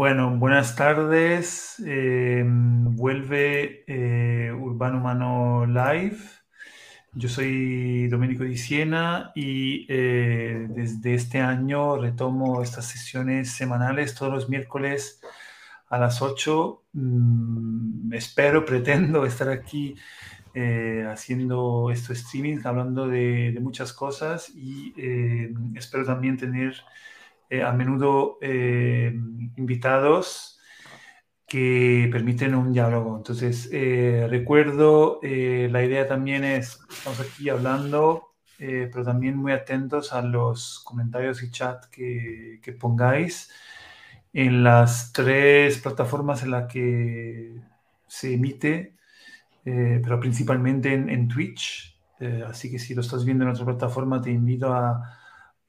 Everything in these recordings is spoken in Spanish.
Bueno, buenas tardes. Eh, vuelve eh, Urbano Humano Live. Yo soy Domenico Di Siena y eh, desde este año retomo estas sesiones semanales todos los miércoles a las 8. Mm, espero, pretendo estar aquí haciendo estos streaming, hablando de, de muchas cosas y espero también tener eh, a menudo eh, invitados que permiten un diálogo. Entonces, eh, recuerdo, la idea también es, estamos aquí hablando, pero también muy atentos a los comentarios y chat que, que pongáis en las tres plataformas en las que se emite, pero principalmente en, en Twitch. así que si lo estás viendo en otra plataforma, te invito a,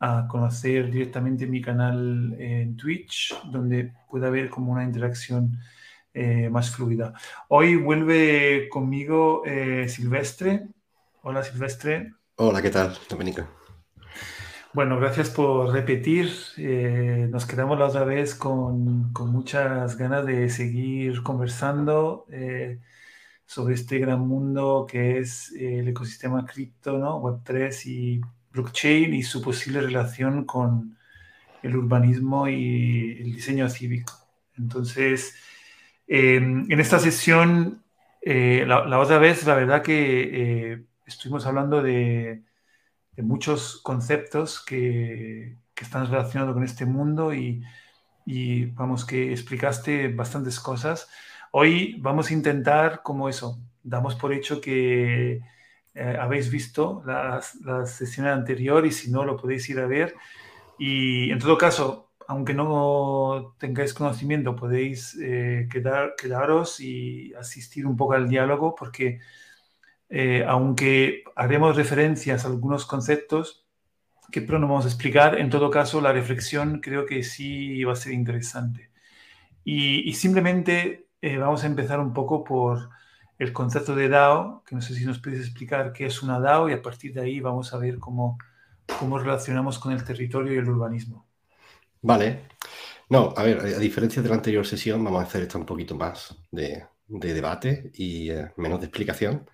a conocer directamente mi canal en Twitch, donde puede haber como una interacción eh, más fluida. Hoy vuelve conmigo eh, Silvestre. Hola Silvestre. Hola, ¿qué tal, Domenico? Bueno, gracias por repetir. Eh, nos quedamos la otra vez con, con, muchas ganas de seguir conversando sobre este gran mundo que es el ecosistema cripto, ¿no? Web3 y blockchain y su posible relación con el urbanismo y el diseño cívico. Entonces, em, en esta sesión, eh, la, otra vez, la verdad que eh, estuvimos hablando de, muchos conceptos que, están relacionados con este mundo y, y, vamos, que explicaste bastantes cosas. Hoy vamos a intentar, como eso, damos por hecho que eh, habéis visto la, la, sesión anterior y si no lo podéis ir a ver. Y en todo caso, aunque no tengáis conocimiento, podéis eh, quedar, quedaros y asistir un poco al diálogo porque eh, aunque haremos referencias a algunos conceptos que pronto vamos a explicar, en todo caso la reflexión creo que sí va a ser interesante. Y, y simplemente vamos a empezar un poco por el concepto de DAO, que no sé si nos puedes explicar qué es una DAO y a partir de ahí vamos a ver cómo, cómo relacionamos con el territorio y el urbanismo. Vale. No, a ver, a diferencia de la anterior sesión, vamos a hacer esto un poquito más de, debate y eh, menos de explicación,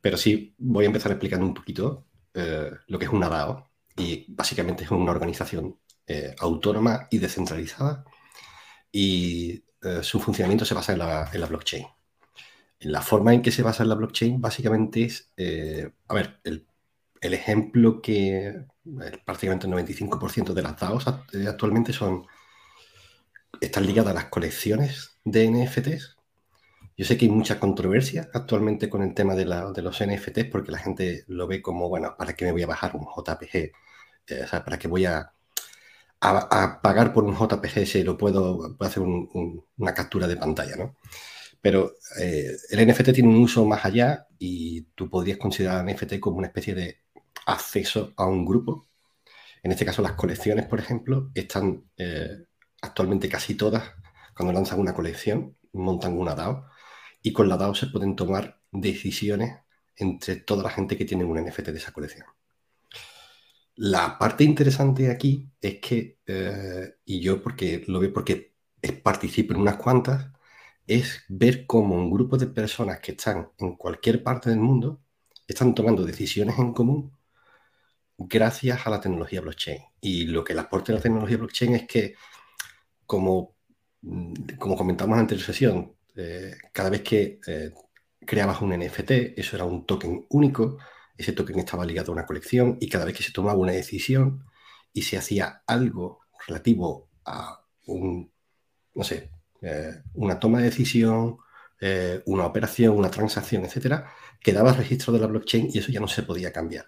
pero sí voy a empezar explicando un poquito eh, lo que es una DAO y básicamente es una organización eh, autónoma y descentralizada y su funcionamiento se basa en la, en la blockchain. La forma en que se basa la blockchain básicamente es, eh, a ver, el, ejemplo que eh, prácticamente el 95% de las DAOs eh, actualmente son, están ligadas a las colecciones de NFTs. Yo sé que hay mucha controversia actualmente con el tema de, los NFTs porque la gente lo ve como, bueno, ¿para qué me voy a bajar un JPG? o sea, ¿para qué voy a, pagar por un JPG si lo puedo, hacer una captura de pantalla, ¿no? Pero eh, el NFT tiene un uso más allá y tú podrías considerar el NFT como una especie de acceso a un grupo. En este caso, las colecciones, por ejemplo, están eh, actualmente casi todas, cuando lanzan una colección, montan una DAO y con la DAO se pueden tomar decisiones entre toda la gente que tiene un NFT de esa colección. La parte interesante aquí es que, eh, y yo porque lo veo porque participo en unas cuantas, es ver cómo un grupo de personas que están en cualquier parte del mundo están tomando decisiones en común gracias a la tecnología blockchain. Y lo que le aporta la tecnología blockchain es que, como, mm, como comentamos en la anterior sesión, eh, cada vez que eh, creabas un NFT, eso era un token único, ese token estaba ligado a una colección y cada vez que se tomaba una decisión y se hacía algo relativo a un, no sé, eh, una toma de decisión, eh, una operación, una transacción, etcétera, quedaba registro de la blockchain y eso ya no se podía cambiar.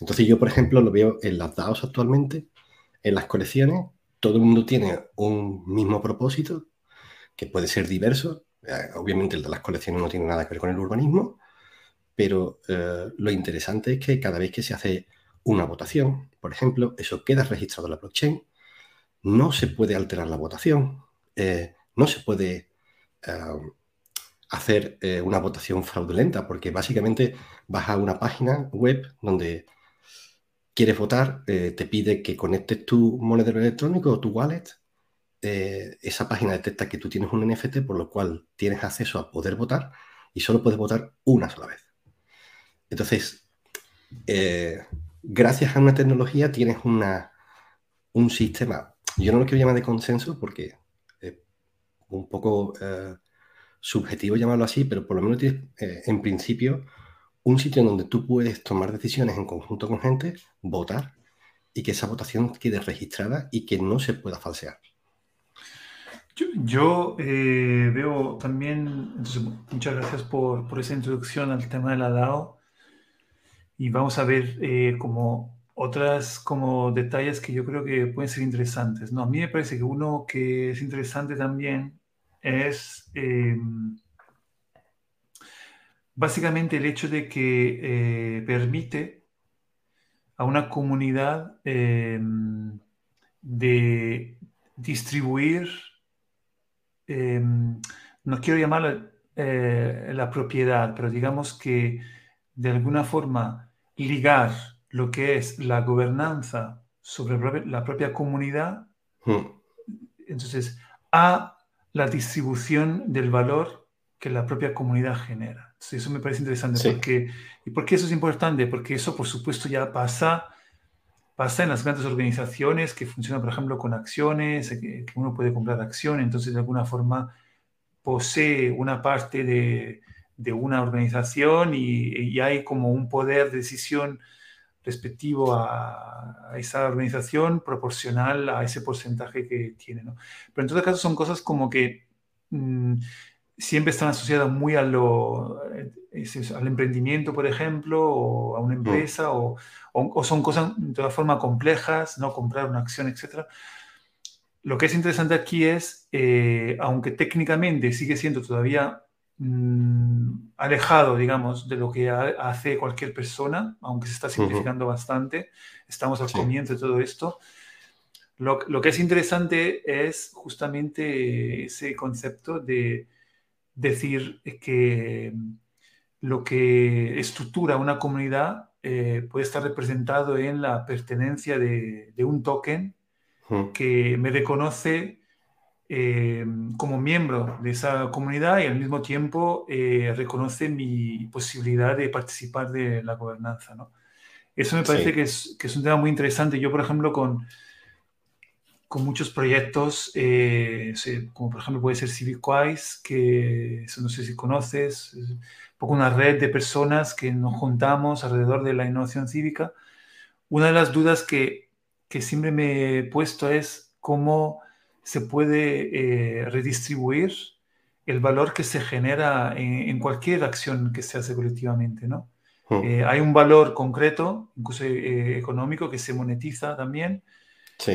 Entonces yo, por ejemplo, lo veo en las DAOs actualmente, en las colecciones, todo el mundo tiene un mismo propósito, que puede ser diverso. Eh, obviamente el de las colecciones no tiene nada que ver con el urbanismo, pero lo interesante es que cada vez que se hace una votación, por ejemplo, eso queda registrado en la blockchain, no se puede alterar la votación no se puede eh, hacer eh, una votación fraudulenta, porque básicamente vas a una página web donde quieres votar, eh, te pide que conectes tu monedero electrónico o tu wallet esa página detecta que tú tienes un NFT, por lo cual tienes acceso a poder votar y solo puedes votar una sola vez. Entonces, gracias a una tecnología tienes una, un sistema, yo no lo quiero llamar de consenso porque un poco eh, subjetivo llamarlo así, pero por lo menos tienes en principio un sitio en donde tú puedes tomar decisiones en conjunto con gente, votar y que esa votación quede registrada y que no se pueda falsear. Yo, eh, veo también, muchas gracias por, esa introducción al tema de la DAO y vamos a ver eh, como otras como detalles que yo creo que pueden ser interesantes. No, a mí me parece que uno que es interesante también es em, básicamente el hecho de que eh, permite a una comunidad em, de distribuir no quiero llamarlo eh, la propiedad, pero digamos que de alguna forma ligar lo que es la gobernanza sobre la propia comunidad, hmm. entonces, a la distribución del valor que la propia comunidad genera. eso me parece interesante. Porque, ¿Y por qué eso es importante? Porque eso, por supuesto, ya pasa pasa en las grandes organizaciones que funcionan, por ejemplo, con acciones, que, uno puede comprar acciones, entonces de alguna forma posee una parte de, de una organización y, hay como un poder de decisión respectivo a, esa organización proporcional a ese porcentaje que tiene. ¿no? Pero en todo caso son cosas como que mm, siempre están asociadas muy a lo, al emprendimiento, por ejemplo, o a una mm. empresa, o, son cosas de todas formas complejas, no comprar una acción, etc. Lo que es interesante aquí es, eh, aunque técnicamente sigue siendo todavía mm, alejado, digamos, de lo que hace cualquier persona, aunque se está simplificando bastante, estamos al comienzo de todo esto. Lo, lo, que es interesante es justamente ese concepto de decir que lo que estructura una comunidad eh, puede estar representado en la pertenencia de, un token que me reconoce eh, como miembro de esa comunidad y al mismo tiempo eh, reconoce mi posibilidad de participar de la gobernanza. Eso me parece que, es, que, es, un tema muy interesante. Yo, por ejemplo, con, con muchos proyectos, eh, como por ejemplo puede ser CivicWise, que no sé si conoces, es un poco una red de personas que nos juntamos alrededor de la innovación cívica. Una de las dudas que, que siempre me he puesto es cómo se puede eh, redistribuir el valor que se genera en, cualquier acción que se hace colectivamente, ¿no? Hmm. Eh, hay un valor concreto, incluso económico, que se monetiza también,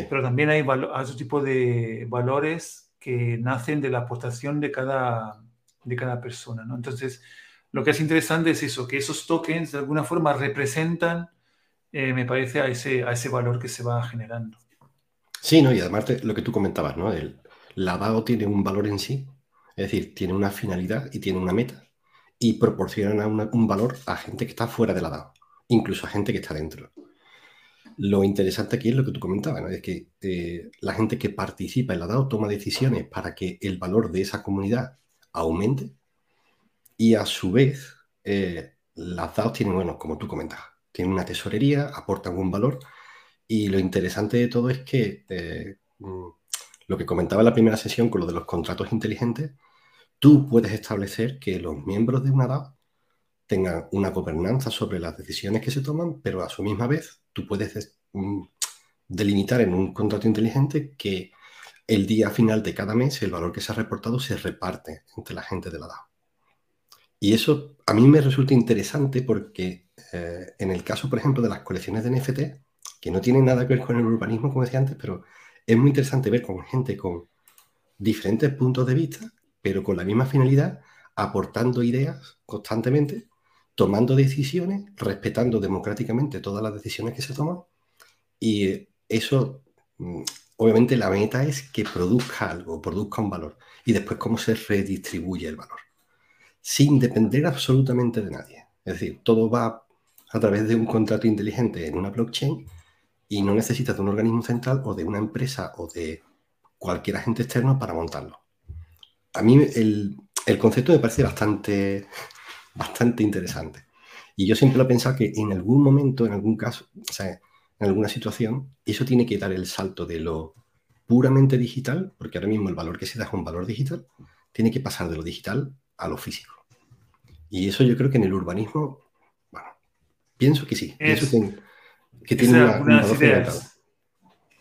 pero también hay, otro tipo de valores que nacen de la aportación de cada, de cada persona. ¿no? Entonces, lo que es interesante es eso, que esos tokens de alguna forma representan, eh, me parece, a ese, a ese valor que se va generando. Sí, ¿no? y además lo que tú comentabas, ¿no? El, la DAO tiene un valor en sí, es decir, tiene una finalidad y tiene una meta, y proporciona un valor a gente que está fuera de la DAO, incluso a gente que está dentro. Lo interesante aquí es lo que tú comentabas, ¿no? es que eh, la gente que participa en la DAO toma decisiones para que el valor de esa comunidad aumente y a su vez eh, las DAOs tienen, bueno, como tú comentas, tienen una tesorería, aportan un valor y lo interesante de todo es que eh, mm, lo que comentaba en la primera sesión con lo de los contratos inteligentes, tú puedes establecer que los miembros de una DAO tengan una gobernanza sobre las decisiones que se toman, pero a su misma vez tú puedes mm, delimitar en un contrato inteligente que el día final de cada mes el valor que se ha reportado se reparte entre la gente de la DAO. Y eso a mí me resulta interesante porque eh, en el caso, por ejemplo, de las colecciones de NFT, que no tienen nada que ver con el urbanismo, como decía antes, pero es muy interesante ver con gente con diferentes puntos de vista, pero con la misma finalidad, aportando ideas constantemente tomando decisiones, respetando democráticamente todas las decisiones que se toman. Y eso, mm, obviamente, la meta es que produzca algo, produzca un valor. Y después cómo se redistribuye el valor. Sin depender absolutamente de nadie. Es decir, todo va a través de un contrato inteligente en una blockchain y no necesitas de un organismo central o de una empresa o de cualquier agente externo para montarlo. A mí el, concepto me parece bastante, bastante interesante. Y yo siempre lo he pensado que en algún momento, en algún caso, o sea, en alguna situación, eso tiene que dar el salto de lo puramente digital, porque ahora mismo el valor que se da es un valor digital, tiene que pasar de lo digital a lo físico. Y eso yo creo que en el urbanismo, bueno, pienso que sí. pienso que, tiene una, un ideas.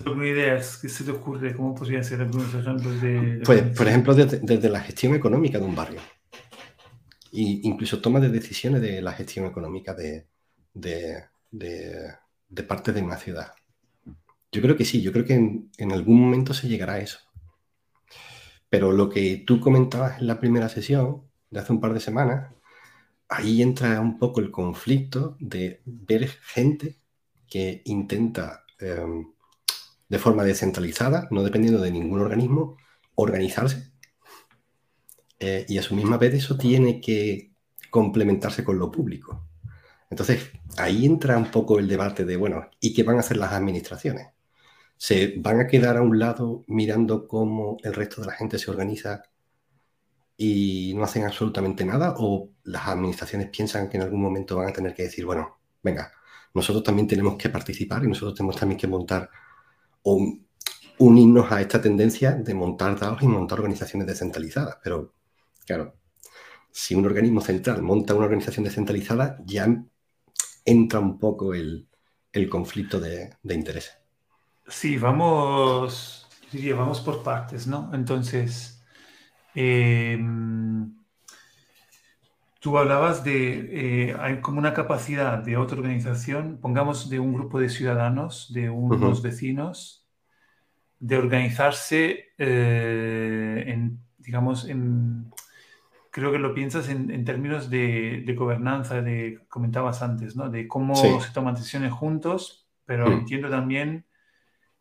¿Algunas ideas que se te ocurre? ¿Cómo podría ser algunos ejemplos de...? Pues, por ejemplo, desde, la gestión económica de un barrio. Y incluso toma de decisiones de la gestión económica de, de, de, parte de una ciudad. Yo creo que sí, yo creo que en, en, algún momento se llegará a eso. Pero lo que tú comentabas en la primera sesión de hace un par de semanas, ahí entra un poco el conflicto de ver gente que intenta em, de forma descentralizada, no dependiendo de ningún organismo, organizarse. Eh, y a su misma vez eso tiene que complementarse con lo público. Entonces, ahí entra un poco el debate de, bueno, ¿y qué van a hacer las administraciones? ¿Se van a quedar a un lado mirando cómo el resto de la gente se organiza y no hacen absolutamente nada? ¿O las administraciones piensan que en algún momento van a tener que decir, bueno, venga, nosotros también tenemos que participar y nosotros tenemos también que montar o unirnos a esta tendencia de montar DAOs y montar organizaciones descentralizadas. Pero, claro, si un organismo central monta una organización descentralizada, ya entra un poco el, conflicto de, de intereses. Sí, vamos, vamos por partes, ¿no? Entonces, em, tú hablabas de, eh, hay como una capacidad de otra organización, pongamos de un grupo de ciudadanos, de unos vecinos, de organizarse eh, en, digamos, en, creo que lo piensas en, términos de, gobernanza, de comentabas antes, ¿no? De cómo se toman decisiones juntos, pero mm. entiendo también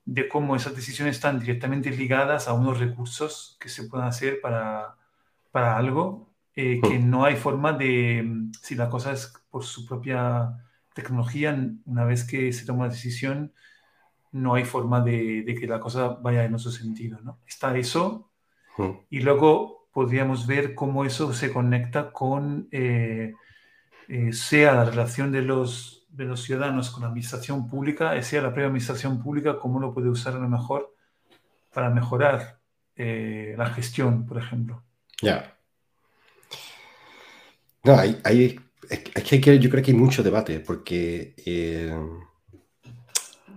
de cómo esas decisiones están directamente ligadas a unos recursos que se pueden hacer para, para algo, eh, que mm. no hay forma de, si la cosa es por su propia tecnología, una vez que se toma la decisión, no hay forma de, de que la cosa vaya en otro sentido, ¿no? Está eso, mm. y luego podríamos ver cómo eso se conecta con, eh, eh, sea la relación de los de los ciudadanos con la administración pública, sea la propia administración pública, cómo lo puede usar a lo mejor para mejorar eh, la gestión, por ejemplo. Ya. No, hay, hay, es que yo creo que hay mucho debate, porque eh,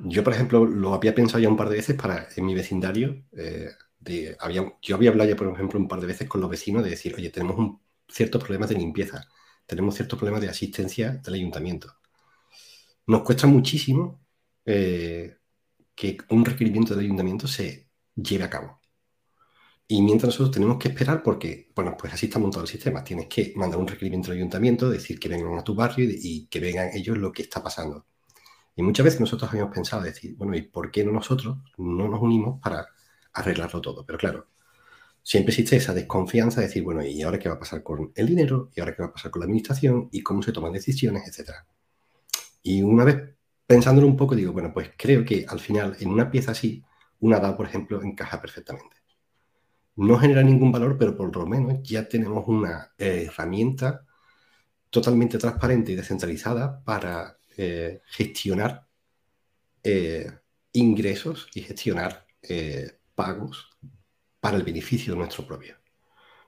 yo, por ejemplo, lo había pensado ya un par de veces para en mi vecindario. Eh, de, había, yo había hablado ya, por ejemplo, un par de veces con los vecinos de decir, oye, tenemos un, ciertos problemas de limpieza, tenemos ciertos problemas de asistencia del ayuntamiento nos cuesta muchísimo eh, que un requerimiento del ayuntamiento se lleve a cabo. Y mientras nosotros tenemos que esperar porque, bueno, pues así está montado el sistema. Tienes que mandar un requerimiento al ayuntamiento, decir que vengan a tu barrio y, que vean ellos lo que está pasando. Y muchas veces nosotros habíamos pensado decir, bueno, ¿y por qué no nosotros no nos unimos para arreglarlo todo? Pero claro, siempre existe esa desconfianza de decir, bueno, ¿y ahora qué va a pasar con el dinero? ¿Y ahora qué va a pasar con la administración? ¿Y cómo se toman decisiones? Etcétera. Y una vez pensándolo un poco, digo, bueno, pues creo que al final en una pieza así, una DAO, por ejemplo, encaja perfectamente. No genera ningún valor, pero por lo menos ya tenemos una eh, herramienta totalmente transparente y descentralizada para eh, gestionar eh, ingresos y gestionar pagos para el beneficio de nuestro propio.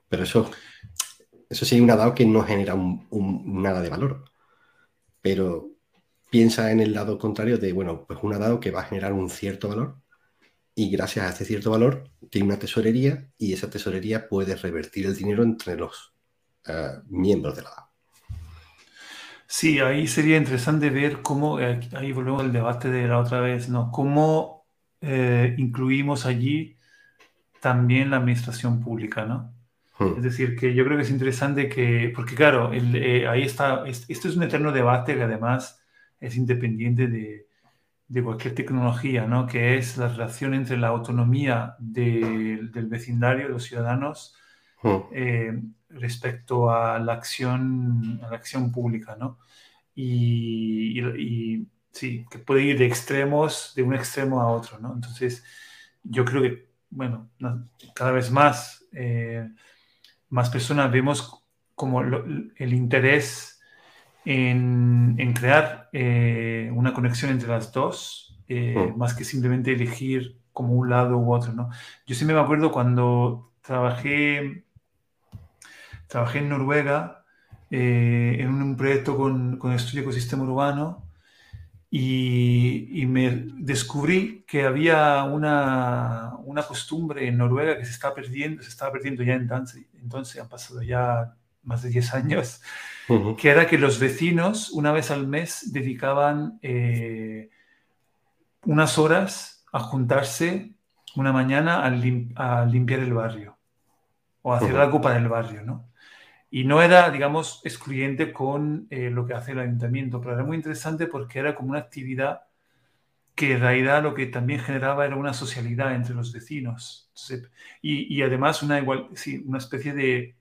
Pero eso, eso sí, una DAO que no genera nada de valor. Pero piensa en el lado contrario de, bueno, pues un dado que va a generar un cierto valor y gracias a ese cierto valor tiene una tesorería y esa tesorería puede revertir el dinero entre los eh, miembros de la DAO. Sí, ahí sería interesante ver cómo, eh, ahí volvemos al debate de la otra vez, ¿no? Cómo eh, incluimos allí también la administración pública, ¿no? Hmm. Es decir, que yo creo que es interesante que, porque claro, ahí está, esto es un eterno debate que además es independiente de, de cualquier tecnología, ¿no? que es la relación entre la autonomía del vecindario, de los ciudadanos, hmm. eh, respecto a la acción, a la acción pública. ¿no? Y, y, sí, que puede ir de extremos, de un extremo a otro. ¿no? Entonces, yo creo que bueno, cada vez más, más personas vemos como el interés en, en crear una conexión entre las dos, mm. más que simplemente elegir como un lado u otro, ¿no? Yo siempre me acuerdo cuando trabajé, trabajé en Noruega eh, en un proyecto con, con estudio ecosistema urbano y, me descubrí que había una, una, costumbre en Noruega que se está perdiendo, se estaba perdiendo ya entonces, entonces han pasado ya más de 10 años, que era que los vecinos una vez al mes dedicaban eh, unas horas a juntarse una mañana a, limpiar el barrio o a hacer algo para el barrio, ¿no? Y no era, digamos, excluyente con eh, lo que hace el ayuntamiento, pero era muy interesante porque era como una actividad que en realidad lo que también generaba era una socialidad entre los vecinos. y, además una, igual, sí, una especie de,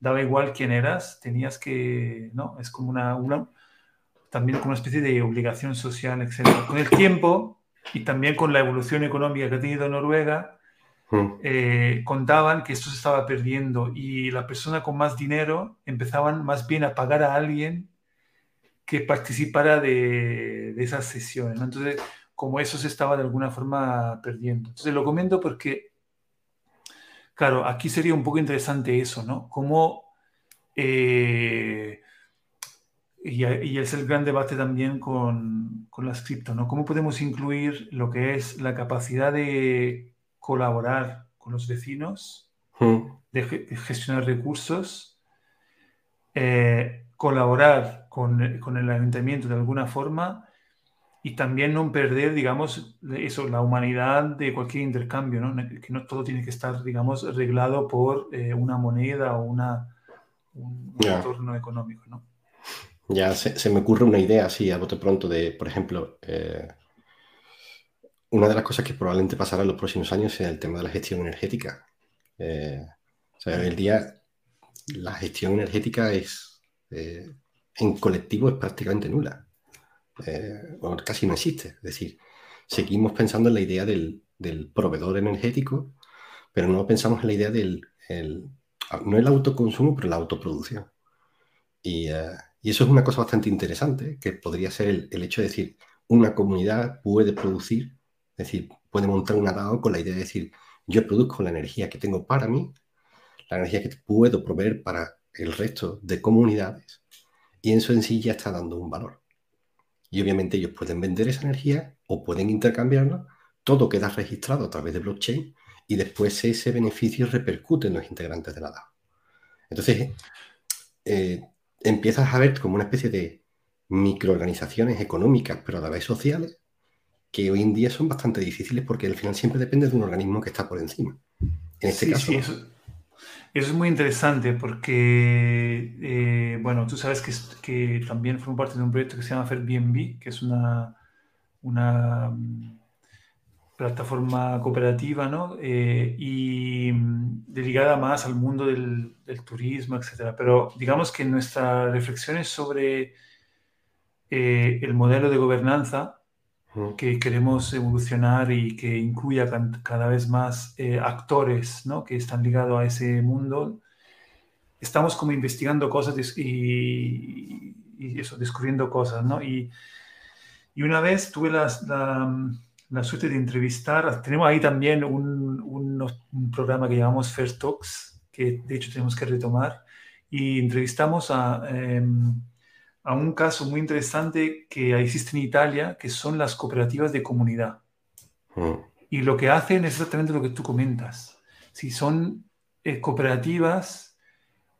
daba igual quién eras, tenías que, ¿no? Es como una, una también como una especie de obligación social, etc. Con el tiempo, y también con la evolución económica que ha tenido Noruega, hmm. eh, contaban que esto se estaba perdiendo y la persona con más dinero empezaban más bien a pagar a alguien que participara de, de esas sesiones. Entonces, como eso se estaba de alguna forma perdiendo. Entonces, lo comento porque, claro, aquí sería un poco interesante eso, ¿no? Cómo eh, y, es el gran debate también con, con las cripto, ¿no? ¿Cómo podemos incluir lo que es la capacidad de colaborar con los vecinos, hmm. de, gestionar recursos, eh, colaborar con, con, el ayuntamiento de alguna forma y también no perder, digamos, eso, la humanidad de cualquier intercambio, ¿no? Que no todo tiene que estar, digamos, arreglado por eh, una moneda o una, un, entorno económico, ¿no? Ya se, me ocurre una idea así a bote pronto de, por ejemplo, eh, una de las cosas que probablemente pasará en los próximos años es el tema de la gestión energética. Eh, o sea, hoy en día la gestión energética es eh, en colectivo es prácticamente nula. O casi no existe. Es decir, seguimos pensando en la idea del, proveedor energético, pero no pensamos en la idea del, no el autoconsumo, pero la autoproducción. Y, y eso es una cosa bastante interesante, que podría ser el, hecho de decir, una comunidad puede producir, es decir, puede montar un DAO con la idea de decir, yo produzco la energía que tengo para mí, la energía que puedo proveer para el resto de comunidades, y eso en sí ya está dando un valor. Y obviamente ellos pueden vender esa energía o pueden intercambiarla, todo queda registrado a través de blockchain y después ese beneficio repercute en los integrantes de la DAO. Entonces, eh, empiezas a ver como una especie de microorganizaciones económicas, pero a la vez sociales, que hoy en día son bastante difíciles porque al final siempre depende de un organismo que está por encima. En este caso. Sí, eso, es muy interesante porque, eh, bueno, tú sabes que, que también formo parte de un proyecto que se llama Airbnb, que es una, una plataforma cooperativa, ¿no? Eh, y mm, dedicada más al mundo del, turismo, etcétera. Pero digamos que nuestras reflexiones sobre eh, el modelo de gobernanza que queremos evolucionar y que incluya cada vez más eh, actores, ¿no? Que están ligados a ese mundo. Estamos como investigando cosas y, eso, descubriendo cosas, ¿no? Y, y una vez tuve las, la la suerte de entrevistar. Tenemos ahí también un, un, programa que llamamos First Talks, que de hecho tenemos que retomar. Y entrevistamos a, em, a un caso muy interesante que existe en Italia, que son las cooperativas de comunidad. Mm. Y lo que hacen es exactamente lo que tú comentas. Si son eh, cooperativas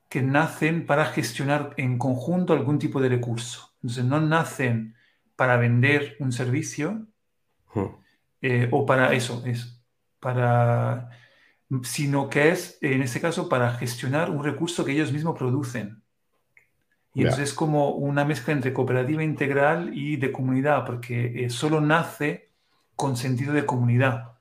que nacen para gestionar en conjunto algún tipo de recurso. Entonces no nacen para vender un servicio, eh, o para eso, es para, sino que es, en este caso, para gestionar un recurso que ellos mismos producen. Y entonces es como una mezcla entre cooperativa integral y de comunidad, porque eh, solo nace con sentido de comunidad.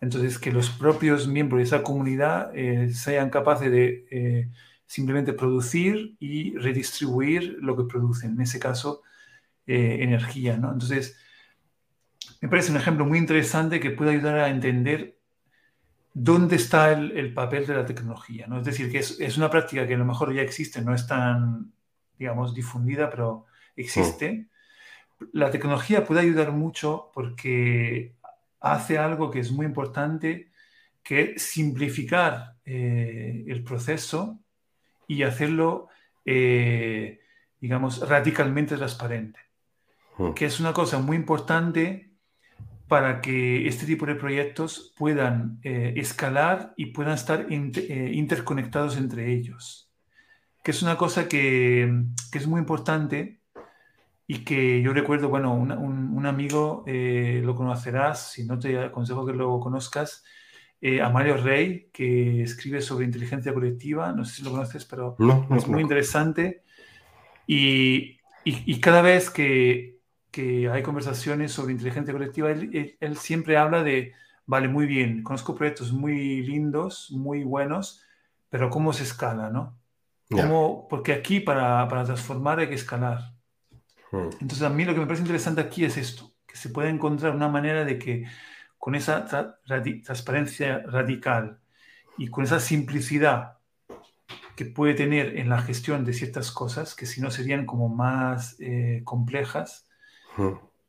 Entonces, que los propios miembros de esa comunidad eh, sean capaces de simplemente producir y redistribuir lo que producen, en ese caso, energía. ¿no? Entonces, me parece un ejemplo muy interesante que puede ayudar a entender dónde está el, papel de la tecnología, ¿no? Es decir, que es, una práctica que a lo mejor ya existe, no es tan, digamos, difundida, pero existe. La tecnología puede ayudar mucho porque hace algo que es muy importante, que es simplificar eh, el proceso y hacerlo, eh, digamos, radicalmente transparente, hmm. que es una cosa muy importante para que este tipo de proyectos puedan eh, escalar y puedan estar interconectados entre ellos, que es una cosa que, que, es muy importante y que yo recuerdo, bueno, un, un, amigo, lo conocerás, si no te aconsejo que lo conozcas, eh, a Mario Rey, que escribe sobre inteligencia colectiva. No sé si lo conoces, pero es muy interesante. Y, y, cada vez que, que, hay conversaciones sobre inteligencia colectiva, él, él, siempre habla de, vale, muy bien, conozco proyectos muy lindos, muy buenos, pero ¿cómo se escala, no? ¿Cómo? Porque aquí para, para, transformar hay que escalar. Hmm. Entonces a mí lo que me parece interesante aquí es esto, que se puede encontrar una manera de que con esa transparencia radical y con esa simplicidad que puede tener en la gestión de ciertas cosas, que si no serían como más eh, complejas,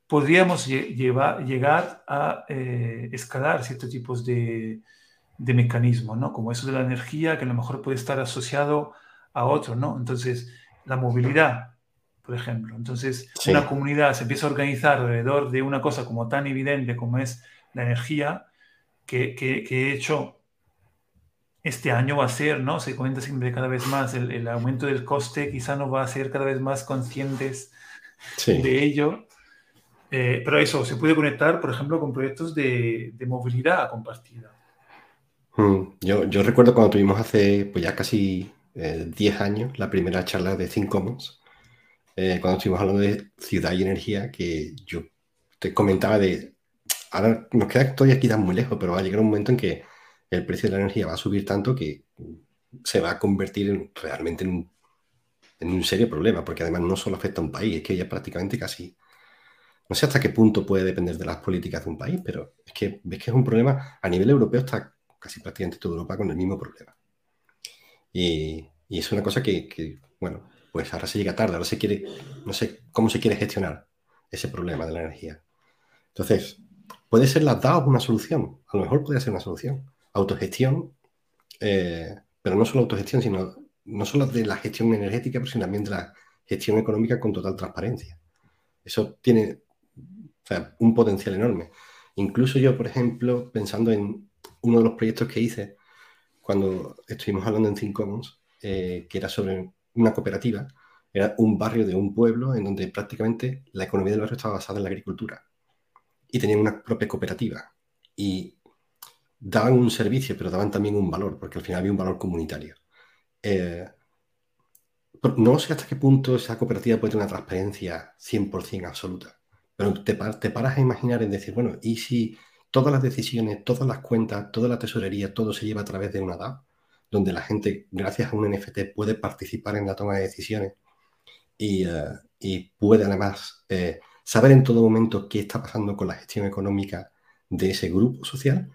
podríamos llevar, llegar a eh, escalar ciertos tipos de, de mecanismos, ¿no? Como eso de la energía, que a lo mejor puede estar asociado a otro, ¿no? Entonces, la movilidad, por ejemplo. Entonces, una comunidad se empieza a organizar alrededor de una cosa como tan evidente como es la energía que, he hecho este año va a ser, ¿no? Se comenta siempre cada vez más, el, aumento del coste quizá nos va a hacer cada vez más conscientes de ello. Eh, pero eso se puede conectar, por ejemplo, con proyectos de, movilidad compartida. Hmm. Yo, yo, recuerdo cuando tuvimos hace pues ya casi 10 eh, años la primera charla de Think Commons, eh, cuando estuvimos hablando de ciudad y energía, que yo te comentaba de ahora nos queda todavía queda muy lejos, pero va a llegar un momento en que el precio de la energía va a subir tanto que se va a convertir realmente en un, en un, serio problema, porque además no solo afecta a un país, es que ya prácticamente casi... No sé hasta qué punto puede depender de las políticas de un país, pero es que ves que es un problema, a nivel europeo está casi prácticamente toda Europa con el mismo problema. Y, es una cosa que, bueno, pues ahora se llega tarde, ahora se quiere, no sé cómo se quiere gestionar ese problema de la energía. Entonces, Puede ser las DAO una solución, a lo mejor puede ser una solución. Autogestión, eh, pero no solo autogestión, sino no solo de la gestión energética, pero también de la gestión económica con total transparencia. Eso tiene un potencial enorme. Incluso yo, por ejemplo, pensando en uno de los proyectos que hice cuando estuvimos hablando en Think Commons, eh, que era sobre una cooperativa, era un barrio de un pueblo en donde prácticamente la economía del barrio estaba basada en la agricultura y tenían una propia cooperativa. Y daban un servicio, pero daban también un valor, porque al final había un valor comunitario. Eh, no sé hasta qué punto esa cooperativa puede tener una transparencia 100% absoluta, pero te, te paras a imaginar en decir, bueno, ¿y si todas las decisiones, todas las cuentas, toda la tesorería, todo se lleva a través de una DAO, donde la gente, gracias a un NFT, puede participar en la toma de decisiones y, eh, y puede además eh, saber en todo momento qué está pasando con la gestión económica de ese grupo social,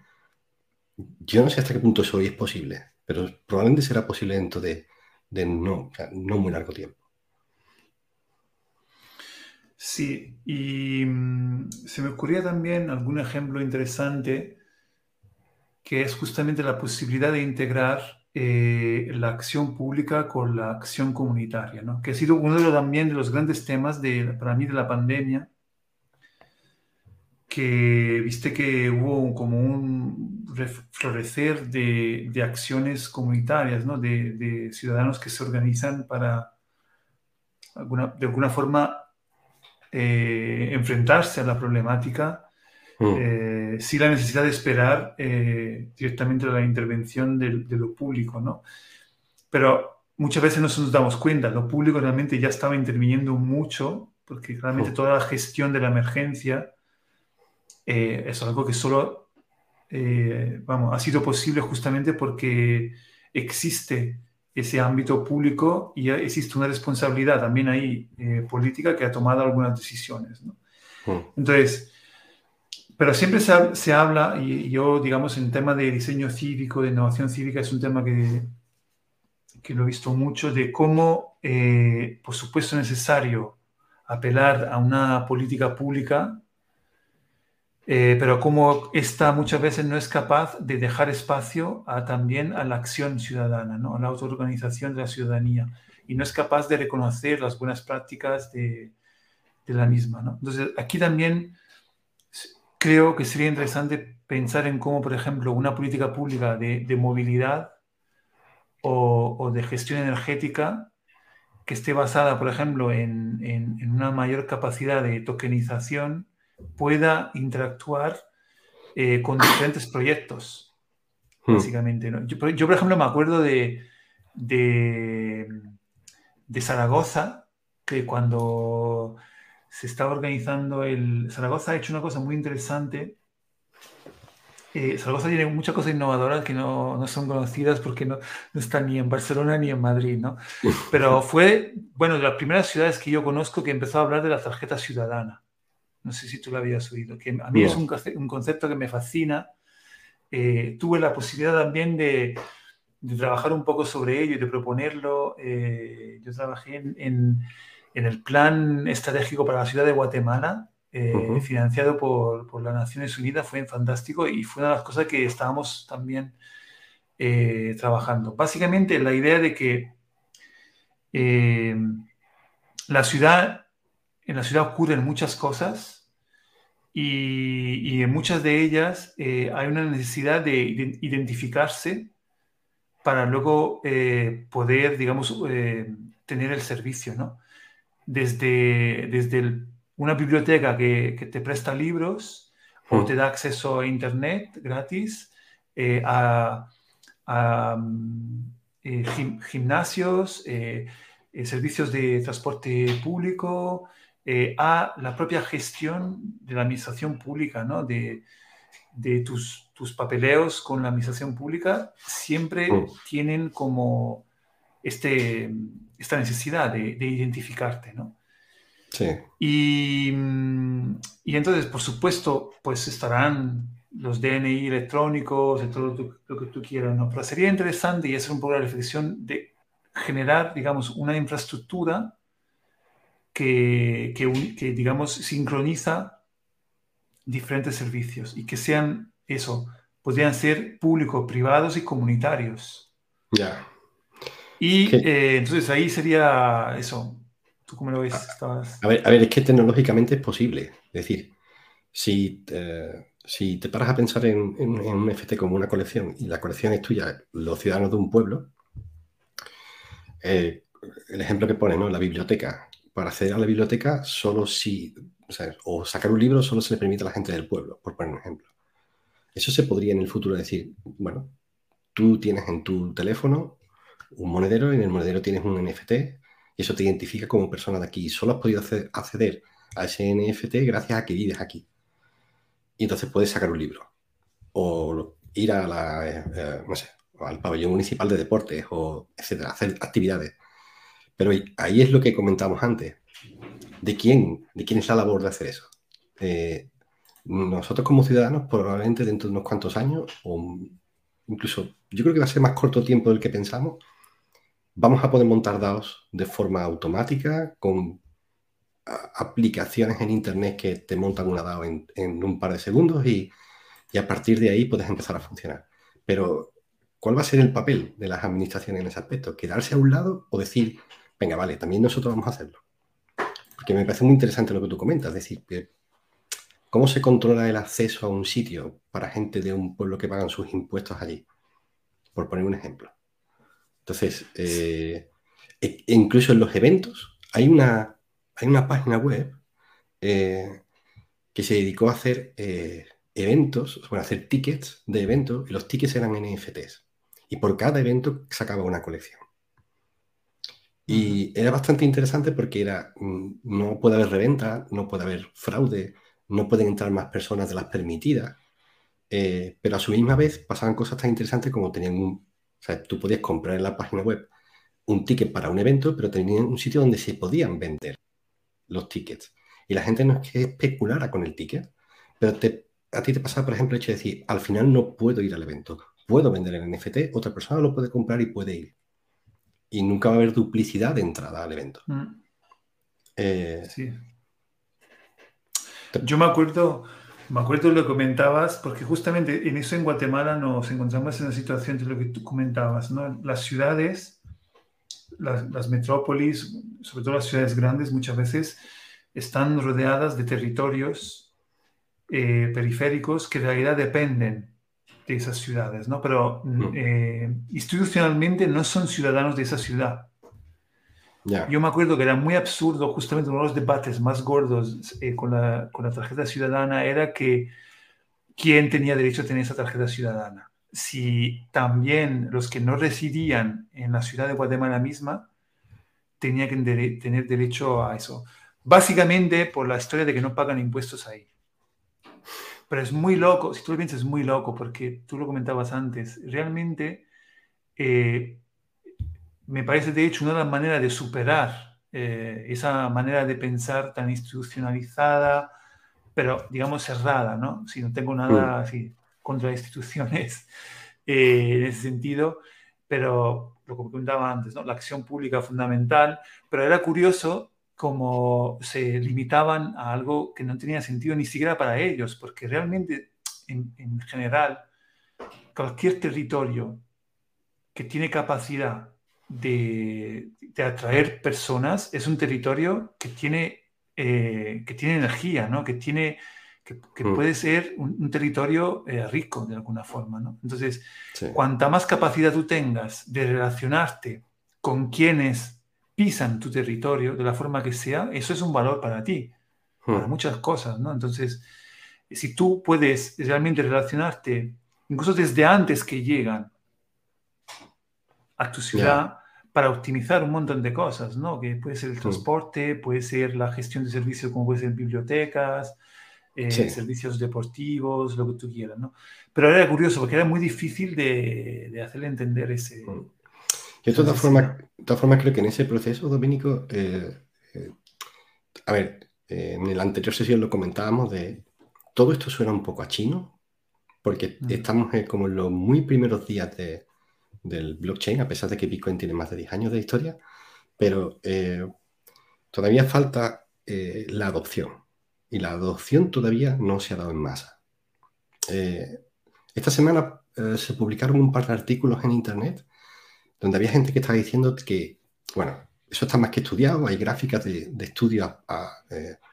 yo no sé hasta qué punto eso hoy es posible, pero probablemente será posible dentro de, no, no muy largo tiempo. Sí, y mm, se me ocurría también algún ejemplo interesante que es justamente la posibilidad de integrar eh, la acción pública con la acción comunitaria, ¿no? que ha sido uno de los, también de los grandes temas de, para mí de la pandemia, que viste que hubo como un florecer de, de acciones comunitarias, ¿no? de, de, ciudadanos que se organizan para alguna, de alguna forma eh, enfrentarse a la problemática Mm. Eh, sin la necesidad de esperar eh, directamente la intervención de, lo público, ¿no? Pero muchas veces no nos damos cuenta, lo público realmente ya estaba interviniendo mucho, porque realmente mm. toda la gestión de la emergencia eh, es algo que solo, vamos, ha sido posible justamente porque existe ese ámbito público y existe una responsabilidad también ahí política que ha tomado algunas decisiones, ¿no? Mm. Entonces, pero siempre se, habla, y yo, digamos, en tema de diseño cívico, de innovación cívica, es un tema que, que lo he visto mucho, de cómo, eh, por supuesto, es necesario apelar a una política pública, eh, pero cómo esta muchas veces no es capaz de dejar espacio a, también a la acción ciudadana, ¿no? a la autoorganización de la ciudadanía, y no es capaz de reconocer las buenas prácticas de, de la misma. ¿no? Entonces, aquí también creo que sería interesante pensar en cómo, por ejemplo, una política pública de, movilidad o, de gestión energética que esté basada, por ejemplo, en, una mayor capacidad de tokenización pueda interactuar eh, con diferentes proyectos, hmm. básicamente. Yo, por ejemplo, me acuerdo de, de, de Zaragoza, que cuando se está organizando el... Zaragoza ha hecho una cosa muy interesante. Eh, Zaragoza tiene muchas cosas innovadoras que no, no son conocidas porque no, no, están ni en Barcelona ni en Madrid, ¿no? Pero fue, bueno, de las primeras ciudades que yo conozco que empezó a hablar de la tarjeta ciudadana. No sé si tú lo habías oído, que a mí es un, un, concepto que me fascina. Eh, tuve la posibilidad también de, de, trabajar un poco sobre ello y de proponerlo. Eh, yo trabajé en en el plan estratégico para la ciudad de Guatemala, eh, financiado por, las Naciones Unidas, fue fantástico y fue una de las cosas que estábamos también trabajando. Básicamente la idea de que la ciudad, en la ciudad ocurren muchas cosas y, en muchas de ellas hay una necesidad de identificarse para luego poder, digamos, tener el servicio, ¿no? desde, desde una biblioteca que, te presta libros o mm. te da acceso a Internet gratis, eh, a, mm, eh, gimnasios, eh, servicios de transporte público, a la propia gestión de la administración pública, ¿no? de, tus, tus, papeleos con la administración pública, siempre mm. tienen como este, esta necesidad de, identificarte, ¿no? Sí. Y, mm, y, entonces, por supuesto, pues estarán los DNI electrónicos, y todo lo, que tú quieras, ¿no? Pero sería interesante y hacer un poco la reflexión de generar, digamos, una infraestructura que, que, que, digamos, sincroniza diferentes servicios y que sean eso, podrían ser públicos, privados y comunitarios. Ya. Y eh, entonces ahí sería eso. ¿Tú cómo lo ves? A, ver, a ver, es que tecnológicamente es posible. Es decir, si, si te paras a pensar en, un NFT como una colección y la colección es tuya, los ciudadanos de un pueblo, eh, el ejemplo que pone, ¿no? La biblioteca. Para acceder a la biblioteca, solo si, o, sacar un libro, solo se le permite a la gente del pueblo, por poner un ejemplo. Eso se podría en el futuro decir, bueno, tú tienes en tu teléfono un monedero y en el monedero tienes un NFT y eso te identifica como persona de aquí. Solo has podido acceder a ese NFT gracias a que vives aquí. Y entonces puedes sacar un libro o ir a la, eh, eh, al pabellón municipal de deportes o etcétera, hacer actividades. Pero ahí es lo que comentamos antes. ¿De quién, de quién es la labor de hacer eso? Eh, nosotros como ciudadanos, probablemente dentro de unos cuantos años, o incluso yo creo que va a ser más corto tiempo del que pensamos, vamos a poder montar DAOs de forma automática con aplicaciones en Internet que te montan una DAO en, un par de segundos y, a partir de ahí puedes empezar a funcionar. Pero, ¿cuál va a ser el papel de las administraciones en ese aspecto? ¿Quedarse a un lado o decir, venga, vale, también nosotros vamos a hacerlo? Porque me parece muy interesante lo que tú comentas, es decir, ¿cómo se controla el acceso a un sitio para gente de un pueblo que pagan sus impuestos allí? Por poner un ejemplo. Entonces, eh, e, incluso en los eventos, hay una, hay una página web eh, que se dedicó a hacer eh, eventos, bueno, a hacer tickets de eventos, y los tickets eran NFTs. Y por cada evento sacaba una colección. Y era bastante interesante porque era, mm, no puede haber reventa, no puede haber fraude, no pueden entrar más personas de las permitidas, pero a su misma vez pasaban cosas tan interesantes como tenían un o sea, tú podías comprar en la página web un ticket para un evento, pero tenían un sitio donde se podían vender los tickets. Y la gente no es que especulara con el ticket, pero te a ti te pasa, por ejemplo, el hecho de decir, al final no puedo ir al evento, puedo vender el NFT, otra persona lo puede comprar y puede ir. Y nunca va a haber duplicidad de entrada al evento. Mm. Eh, sí. Yo me acuerdo, me acuerdo lo que comentabas, porque justamente en eso en Guatemala nos encontramos en una situación de lo que tú comentabas, ¿no? Las ciudades, las, metrópolis, sobre todo las ciudades grandes, muchas veces están rodeadas de territorios eh, periféricos que en realidad dependen de esas ciudades, ¿no? Pero mm. eh, institucionalmente no son ciudadanos de esa ciudad. Yo me acuerdo que era muy absurdo, justamente uno de los debates más gordos eh, con, la, con, la, tarjeta ciudadana era que quién tenía derecho a tener esa tarjeta ciudadana. Si también los que no residían en la ciudad de Guatemala misma tenían que tener derecho a eso. Básicamente por la historia de que no pagan impuestos ahí. Pero es muy loco, si tú lo piensas, es muy loco, porque tú lo comentabas antes, realmente eh, me parece de hecho una manera de superar eh, esa manera de pensar tan institucionalizada, pero digamos cerrada, ¿no? Si no tengo nada mm. así contra instituciones eh, en ese sentido, pero lo que comentaba antes, ¿no? La acción pública fundamental, pero era curioso cómo se limitaban a algo que no tenía sentido ni siquiera para ellos, porque realmente en, en general cualquier territorio que tiene capacidad de, atraer personas es un territorio que tiene, eh, que tiene energía, ¿no? que, tiene, que, mm. puede ser un, territorio eh, rico de alguna forma. ¿no? Entonces, cuanta más capacidad tú tengas de relacionarte con quienes pisan tu territorio de la forma que sea, eso es un valor para ti, para mm. muchas cosas. ¿no? Entonces, si tú puedes realmente relacionarte, incluso desde antes que llegan a tu ciudad, para optimizar un montón de cosas, ¿no? Que puede ser el transporte, puede ser la gestión de servicios como puede ser bibliotecas, eh, servicios deportivos, lo que tú quieras, ¿no? Pero era curioso porque era muy difícil de, de hacerle entender ese... Yo de todas formas, forma, creo que en ese proceso, Domínico, eh, eh, a ver, en la anterior sesión lo comentábamos de todo esto suena un poco a chino, porque estamos como en los muy primeros días de, del blockchain, a pesar de que Bitcoin tiene más de 10 años de historia, pero eh, todavía falta eh, la adopción. Y la adopción todavía no se ha dado en masa. Eh, esta semana se publicaron un par de artículos en Internet donde había gente que estaba diciendo que, bueno, eso está más que estudiado, hay gráficas de, estudio